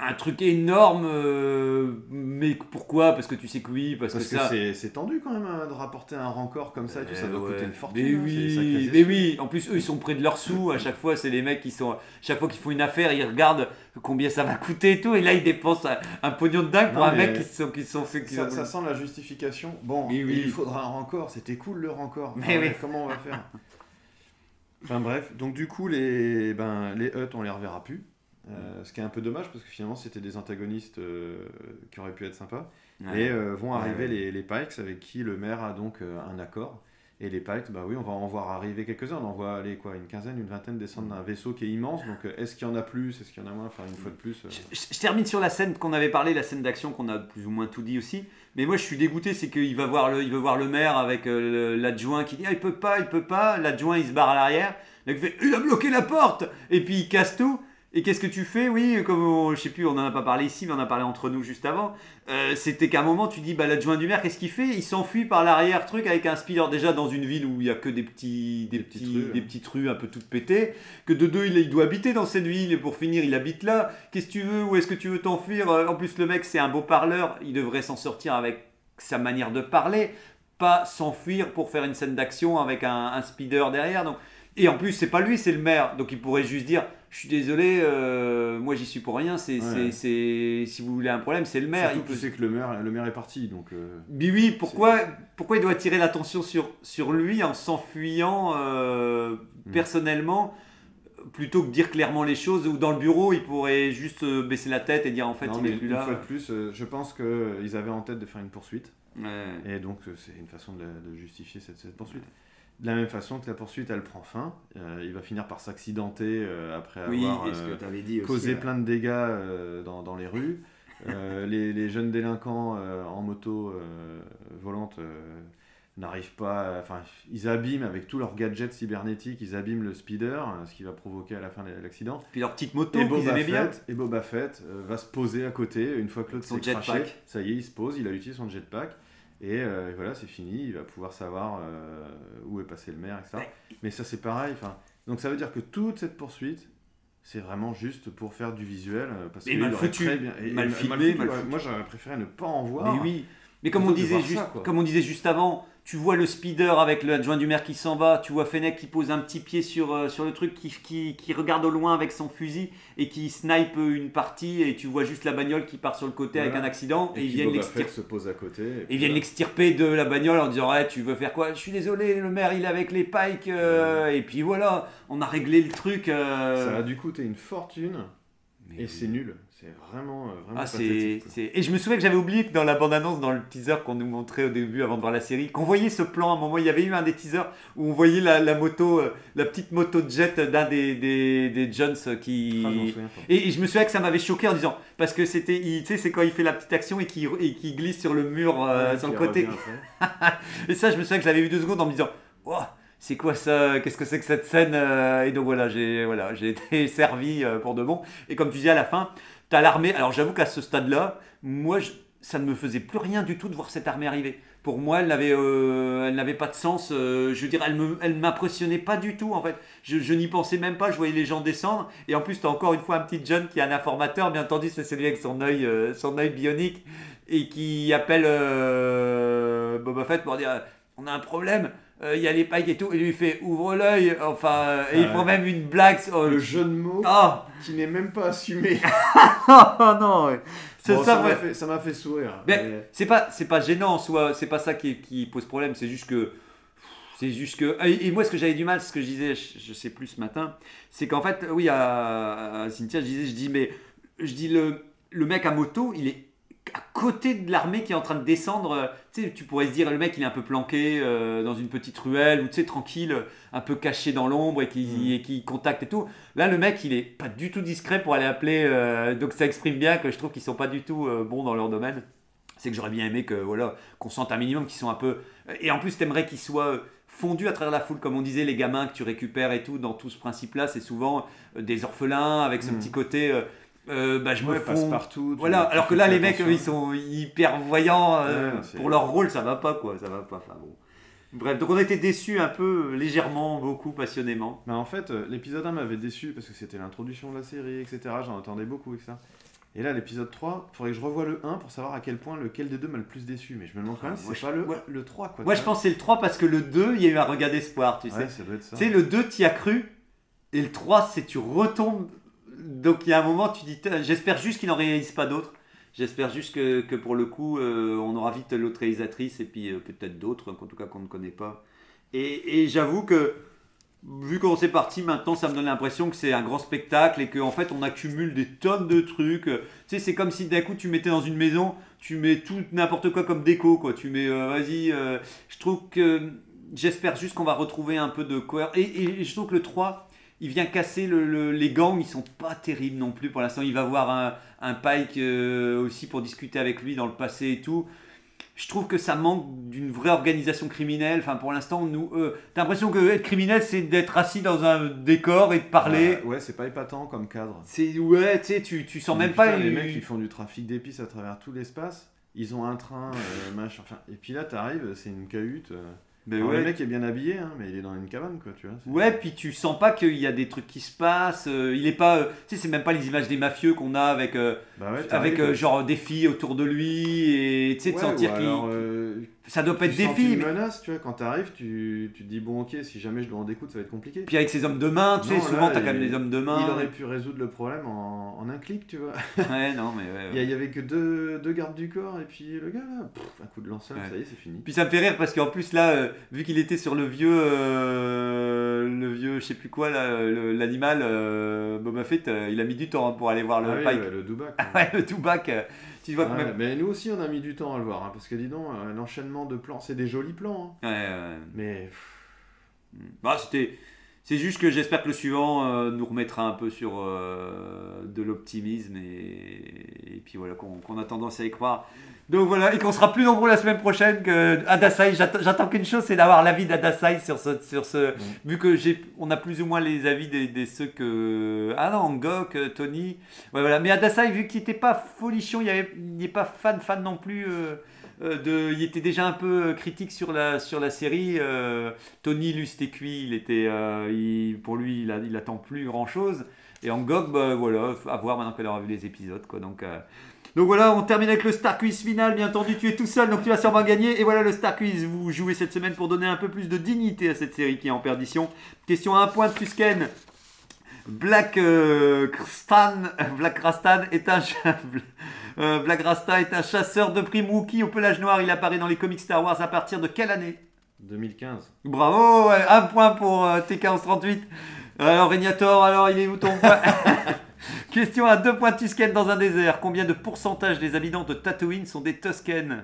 un truc énorme, euh, mais pourquoi? Parce que tu sais que oui, parce, Parce que, que ça. c'est c'est tendu quand même hein, de rapporter un rancor comme ça et tout, ça doit Euh, coûter une fortune. Mais hein, oui, mais oui. En plus, eux, ils sont près de leurs sous. À chaque fois, c'est les mecs qui sont. Chaque fois qu'ils font une affaire, ils regardent combien ça va coûter et tout. Et là, ils dépensent un, un pognon de dingue pour Non, un mec qui se sont, qui sont fait. qui Ça, ont- ça sent la justification. Bon, Oui, il faudra un rancor, c'était cool le rancor. Mais oui. Comment on va faire? Enfin bref, donc du coup, les, ben, les Hutt, on les reverra plus. Euh, ce qui est un peu dommage parce que finalement c'était des antagonistes euh, qui auraient pu être sympas. Ouais. Et euh, vont arriver ouais. Les, les Pikes avec qui le maire a donc un accord. Et les Pikes, bah oui, on va en voir arriver quelques-uns. On en voit aller quoi, une quinzaine, une vingtaine descendre d'un vaisseau qui est immense. Donc est-ce qu'il y en a plus? Est-ce qu'il y en a moins? Enfin, une fois de plus. Je, je termine sur la scène qu'on avait parlé, la scène d'action qu'on a plus ou moins tout dit aussi. Mais moi, je suis dégoûté, c'est qu'il va voir le, il veut voir le maire avec l'adjoint qui dit ah, il peut pas, il peut pas. L'adjoint il se barre à l'arrière. Mec fait il a bloqué la porte et puis il casse tout. Et qu'est-ce que tu fais Oui, comme on- je sais plus, on en a pas parlé ici, mais on en a parlé entre nous juste avant. Euh, C'était qu'à un moment, tu dis bah l'adjoint du maire, qu'est-ce qu'il fait? Il s'enfuit par l'arrière truc avec un speeder déjà dans une ville où il y a que des petits, des, Des petits, petites rues, des hein. petites rues un peu toutes pétées. Que de deux, il, il doit habiter dans cette ville et pour finir, il habite là. Qu'est-ce que tu veux? Où est-ce que tu veux t'enfuir? Euh, En plus, le mec, c'est un beau parleur. Il devrait s'en sortir avec sa manière de parler, pas s'enfuir pour faire une scène d'action avec un, un speeder derrière. Donc, et en plus, c'est pas lui, c'est le maire. Donc, il pourrait juste dire Je suis désolé, euh, moi j'y suis pour rien. C'est, Ouais. c'est, c'est- si vous voulez un problème, c'est le maire. Surtout Il que peut- sais que le maire, le maire est parti, donc. euh, mais oui, pourquoi, pourquoi il doit attirer l'attention sur, sur lui en s'enfuyant euh, Mm. personnellement plutôt que dire clairement les choses ou dans le bureau il pourrait juste euh, baisser la tête et dire en fait non, il est plus une là. fois de plus, je pense qu'ils avaient en tête de faire une poursuite. Ouais. Et donc, c'est une façon de, de justifier cette, cette poursuite. De la même façon que la poursuite, elle prend fin. euh, il va finir par s'accidenter euh, après Oui, avoir euh, dit causé plein de dégâts dans, dans les rues. Les, les jeunes délinquants en moto volante n'arrivent pas. Enfin, ils abîment avec tous leurs gadgets cybernétiques, ils abîment le speeder, euh, ce qui va provoquer à la fin l'accident. Puis leur petite moto Et Boba, aimaient bien. Fett, et Boba Fett va se poser à côté une fois que l'autre s'est craché. Ça y est, il se pose, il a utilisé son jetpack. Et euh, voilà, c'est fini, il va pouvoir savoir euh, où est passé le maire, etc. Mais ça, c'est pareil. enfin, Donc ça veut dire que toute cette poursuite, c'est vraiment juste pour faire du visuel. euh, Parce Et qu'il mal foutu, très bien- et- et mal mal filmé, mal foutu. Moi, j'aurais préféré ne pas en voir. Mais oui. Mais comme on, disait juste, ça, comme on disait juste avant, tu vois le speeder avec l'adjoint du maire qui s'en va, tu vois Fennec qui pose un petit pied sur, euh, sur le truc, qui, qui, qui regarde au loin avec son fusil et qui snipe une partie et tu vois juste la bagnole qui part sur le côté avec un accident et, Et ils viennent l'extirper. Se pose à côté. et ils viennent l'extirper de la bagnole en disant ouais tu veux faire quoi? Je suis désolé le maire il est avec les pikes euh, et puis voilà on a réglé le truc. euh. Ça a dû coûter une fortune Mais et c'est nul. C'est vraiment, euh, vraiment Ah, c'est, Et je me souviens que j'avais oublié que dans la bande-annonce, dans le teaser qu'on nous montrait au début avant de voir la série, qu'on voyait ce plan à un moment. Il y avait eu un des teasers où on voyait la, la moto, euh, la petite moto de jet d'un des, des, des Jones qui. Ah, je souviens. Et, et je me souviens que ça m'avait choqué en disant parce que c'était, tu sais, c'est quand il fait la petite action et qui qui glisse sur le mur euh, Ouais, sur le côté. Et ça, je me souviens que je l'avais vu deux secondes en me disant, Ouah, c'est quoi ça? Qu'est-ce que c'est que cette scène euh, Et donc voilà, j'ai voilà, j'ai été servi euh, pour de bon. Et comme tu dis à la fin, tu as l'armée. Alors j'avoue qu'à ce stade-là, moi, ça ne me faisait plus rien du tout de voir cette armée arriver. Pour moi, elle n'avait, euh, pas de sens. euh, je veux dire, elle elle m'impressionnait pas du tout en fait. Je, n'y pensais même pas. Je voyais les gens descendre. Et en plus, tu as encore une fois un petit jeune qui est un informateur. Bien entendu, c'est celui avec son œil, euh, son œil bionique et qui appelle Boba Fett pour dire on a un problème. Euh, Il y a les pikes et tout. Et lui il fait ouvre l'œil. Enfin, euh, et ils Ouais. font même une blague. sur- Le jeu de mots Ah qui n'est même pas assumé. oh non. ouais. C'est Bon, ça, ça m'a fait, sourire. Mais Mais- c'est pas, c'est pas gênant en soi, c'est pas ça qui, qui pose problème, c'est juste que. C'est juste que. Et et moi, ce que j'avais du mal, ce que je disais, je, je sais plus ce matin, c'est qu'en fait, oui, à, à Cynthia, je disais, je dis, mais. Je dis, le, le mec à moto, il est à côté de l'armée qui est en train de descendre. euh, Tu sais, tu pourrais se dire, le mec, il est un peu planqué euh, dans une petite ruelle, ou tu sais, tranquille, un peu caché dans l'ombre et qui, et qui contacte et tout. Là, le mec, il est pas du tout discret pour aller appeler. euh, donc, ça exprime bien que je trouve qu'ils sont pas du tout euh, bons dans leur domaine. C'est que j'aurais bien aimé que voilà qu'on sente un minimum qu'ils sont un peu. Et en plus, t'aimerais qu'ils soient fondus à travers la foule, comme on disait, les gamins que tu récupères et tout. Dans tout ce principe-là, c'est souvent des orphelins avec ce Mm. petit côté. Euh, bah, je me Ouais, fonds. passe-partout, tu- Voilà. Alors que là, les mecs, eux, ils sont hyper voyants euh, Ouais, pour leur rôle, ça va pas quoi, ça va pas. Enfin bon. Bref, donc on a été déçus un peu, euh, légèrement, beaucoup, passionnément. Mais en fait, euh, l'épisode 1 m'avait déçu parce que c'était l'introduction de la série, etc. J'en attendais beaucoup et ça. Et là, l'épisode 3, faudrait que je revoie le 1 pour savoir à quel point lequel des deux m'a le plus déçu. Mais je me demande quand même Ah, si moi, c'est je- pas le, ouais. le 3. Quoi, Moi, je pense que c'est le 3 parce que le 2, il y a eu un regard d'espoir, tu sais. Ouais, ça doit être ça. Tu sais, le 2, tu y as cru. Et le 3, c'est tu retombes. Donc il y a un moment, tu dis, j'espère juste qu'il n'en réalise pas d'autres. J'espère juste que, que pour le coup, euh, on aura vite l'autre réalisatrice et puis euh, peut-être d'autres, en tout cas qu'on ne connaît pas. Et, j'avoue que, vu qu'on s'est parti maintenant, ça me donne l'impression que c'est un grand spectacle et qu'en fait on accumule des tonnes de trucs. Tu sais, c'est comme si d'un coup tu mettais dans une maison, tu mets tout n'importe quoi comme déco, quoi. Tu mets, euh, vas-y, euh, je trouve que j'espère juste qu'on va retrouver un peu de cohérence. Et, et je trouve que le 3, il vient casser le, le- les gangs, ils sont pas terribles non plus pour l'instant. Il va voir un, un Pike euh, aussi pour discuter avec lui dans le passé et tout. Je trouve que ça manque d'une vraie organisation criminelle. Enfin, pour l'instant, nous, euh, t'as l'impression que être criminel, c'est d'être assis dans un décor et de parler. Ouais, ouais, c'est pas épatant comme cadre. C'est ouais, tu sais, tu, sens Mais même putain, pas les mecs qui font du trafic d'épices à travers tout l'espace. Ils ont un train, euh, machin. Enfin, et puis là, t'arrives, c'est une cahute. Alors, ouais. Le mec est bien habillé, hein, mais il est dans une cabane, quoi, tu vois. Ouais, puis tu sens pas qu'il y a des trucs qui se passent. euh, il est pas, euh, tu sais, c'est même pas les images des mafieux qu'on a avec, euh, Bah ouais, avec euh, genre des filles autour de lui et tu sais de sentir qu'il, euh, ça doit pas être des filles. une menace, tu vois, quand t'arrives, tu, tu te dis, bon, ok, si jamais je dois en découdre, ça va être compliqué. Puis avec ces hommes de main, tu sais, Non, souvent là, t'as quand même des hommes de main. Il aurait pu résoudre le problème en, en un clic, tu vois. Ouais, non, mais ouais, Il y, avait que deux, deux gardes du corps, et puis le gars là, pff, un coup de lance ça y est, c'est fini. Puis ça me fait rire parce qu'en plus là, euh, vu qu'il était sur le vieux, le vieux, je sais plus quoi l'animal, euh, Boba Fett, euh, il a mis du temps hein, pour aller voir le Ah oui, Pike. ouais, le Dubac. Ouais, le Tubac, euh, tu vois Ouais, même. mais nous aussi, on a mis du temps à le voir, hein, parce que dis donc, euh, l'enchaînement de plans, c'est des jolis plans, hein. Ouais, ouais. mais Bah, c'était. C'est juste que j'espère que le suivant euh, nous remettra un peu sur euh, de l'optimisme et, et puis voilà qu'on a tendance à y croire. Donc voilà, et qu'on sera plus nombreux la semaine prochaine que Adasai. J'attends qu'une chose, c'est d'avoir l'avis d'Adasai sur ce, sur ce. Vu que j'ai, on a plus ou moins les avis des, des ceux que. Ah non, Angok, euh, Tony. Ouais, voilà. Mais Adasai, vu qu'il n'était pas folichon, il n'est pas fan fan non plus. euh, de, il était déjà un peu euh, critique sur la, sur la série. euh, Tony, cuit. Il était, euh, pour lui, il, a, il attend plus grand chose. Et Angok, bah, voilà, à voir maintenant qu'elle aura vu les épisodes. Quoi, donc, euh, donc voilà, on termine avec le Star Quiz final. Bien entendu, tu es tout seul, donc tu vas sûrement gagner. Et voilà le Star Quiz. Vous jouez cette semaine pour donner un peu plus de dignité à cette série qui est en perdition. Question à un point de Tusken. Black euh, Black Rastan est un euh, Black Rasta est un chasseur de primes Wookie au pelage noir. Il apparaît dans les comics Star Wars à partir de quelle année? 2015. Bravo, ouais, un point pour euh, TK1138. Alors Régnator, alors il est où ton point? Question à deux points de Tusken dans un désert. Combien de pourcentage des habitants de Tatooine sont des Tusken?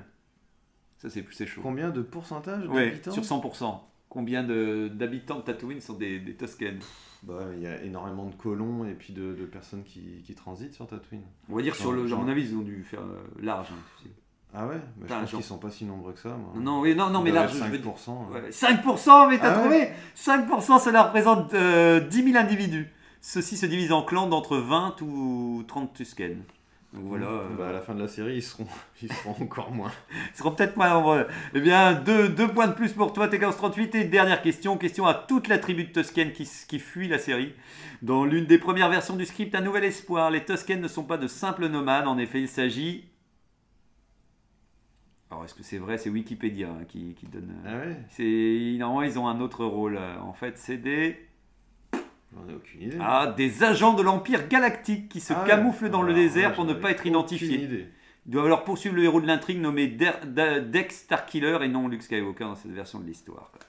Ça c'est c'est chaud. Combien de pourcentage Ouais, d'habitants? sur 100%. Combien de- d'habitants de Tatooine sont des, des Tusken? Bah, Il y a énormément de colons et puis de, de personnes qui, qui transitent sur Tatooine. On va dire sur le. Genre- À mon avis, ils ont dû faire euh, large. hein, tu sais. Ah ouais bah, Je pense genre- qu'ils sont pas si nombreux que ça. moi. Non, oui, non, non, mais là, être je, je veux 5%. dire- hein. Ouais, 5%, mais t'as Ah trouvé? ouais 5%, cela représente euh, 10 000 individus. Ceux-ci se divisent en clans d'entre 20 ou 30 Tusken. Donc voilà. euh, Bah, à la fin de la série, ils seront, ils seront encore moins. Ils seront peut-être moins nombreux. Eh bien, deux, deux points de plus pour toi, T1538. Et dernière question, question à toute la tribu de Tusken qui, qui fuit la série. Dans l'une des premières versions du script, un nouvel espoir. Les Tusken ne sont pas de simples nomades. En effet, il s'agit... Alors, est-ce que c'est vrai? C'est Wikipédia hein, qui, qui donne... euh, Ah ouais? C'est Normalement, ils ont un autre rôle. euh, En fait, c'est des... J'en ai aucune idée. Ah, des agents de l'Empire Galactique qui se Ah camouflent dans le Alors, désert là, pour ne j'en pas avais être aucune identifiés. idée. Ils doivent alors poursuivre le héros de l'intrigue nommé Der- Da- Dex Starkiller et non Luke Skywalker dans cette version de l'histoire. quoi.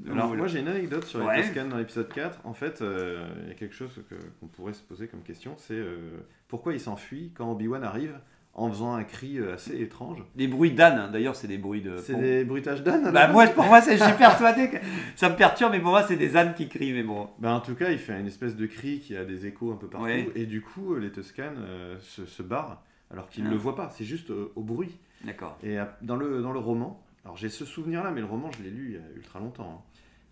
Donc, Alors, voilà. moi j'ai une anecdote sur Ouais. les dans l'épisode 4. En fait, euh, il y a quelque chose que- qu'on pourrait se poser comme question c'est euh, pourquoi il s'enfuit quand Obi-Wan arrive en faisant un cri euh, assez étrange Des bruits d'âne, hein. d'ailleurs, c'est des bruits de. C'est des bruitages d'âne Bah, moi, pour moi, suis persuadé que ça me perturbe, mais pour moi, c'est des ânes qui crient, mais bon. Bah, en tout cas, il fait une espèce de cri qui a des échos un peu partout. Ouais. Et du coup, les Tusken euh, se, se barrent alors qu'ils ne Ah. le voient pas. C'est juste euh, au bruit. D'accord. Et dans le, dans le roman, alors j'ai ce souvenir-là, mais le roman, je l'ai lu il y a ultra longtemps.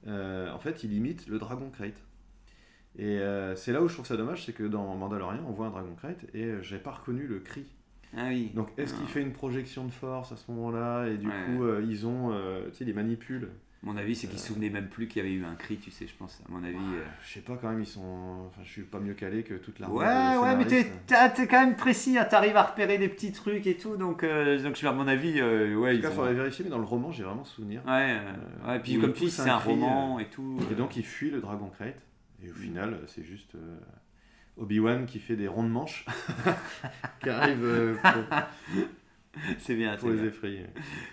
hein. Euh, en fait, il imite le Dragon Crate. Et c'est là où je trouve ça dommage, c'est que dans Mandalorian, on voit un Dragon Crate et j'ai pas reconnu le cri. Ah oui. Donc, est-ce qu'il Ah. fait une projection de force à ce moment-là Et du Ouais. coup, euh, ils ont, euh, tu sais, les manipulent. Mon avis, c'est qu'ils se souvenaient même plus qu'il y avait eu un cri, tu sais, je pense. À mon avis. euh. Je sais pas quand même, ils sont. Enfin, je suis pas mieux calé que toute la. Ouais, ouais, mais t'es t'es quand même précis, hein, t'arrives à repérer des petits trucs et tout, donc, euh, donc je suis à mon avis, euh, ouais, En tout ils cas, faudrait vérifier, mais dans le roman, j'ai vraiment souvenir. Ouais, euh, ouais, et puis comme tu dis, c'est un un cri, roman et tout. Et donc il fuit le Dragon Crate. Et au final, euh, c'est juste euh, Obi-Wan qui fait des ronds de manche, qui arrive euh, pour, C'est bien, pour c'est les bien. effrayer.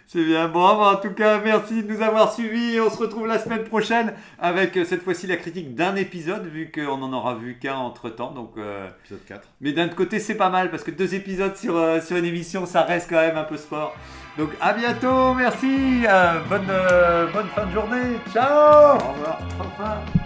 C'est bien. Bon, bah, en tout cas, merci de nous avoir suivis. On se retrouve la semaine prochaine avec euh, cette fois-ci la critique d'un épisode, vu qu'on en aura vu qu'un entre temps. Donc, euh, Épisode 4. Mais d'un autre côté, c'est pas mal parce que deux épisodes sur, euh, sur une émission, ça reste quand même un peu sport. Donc, à bientôt. Merci. euh, bonne, bonne fin de journée. Ciao. Au revoir. Au revoir.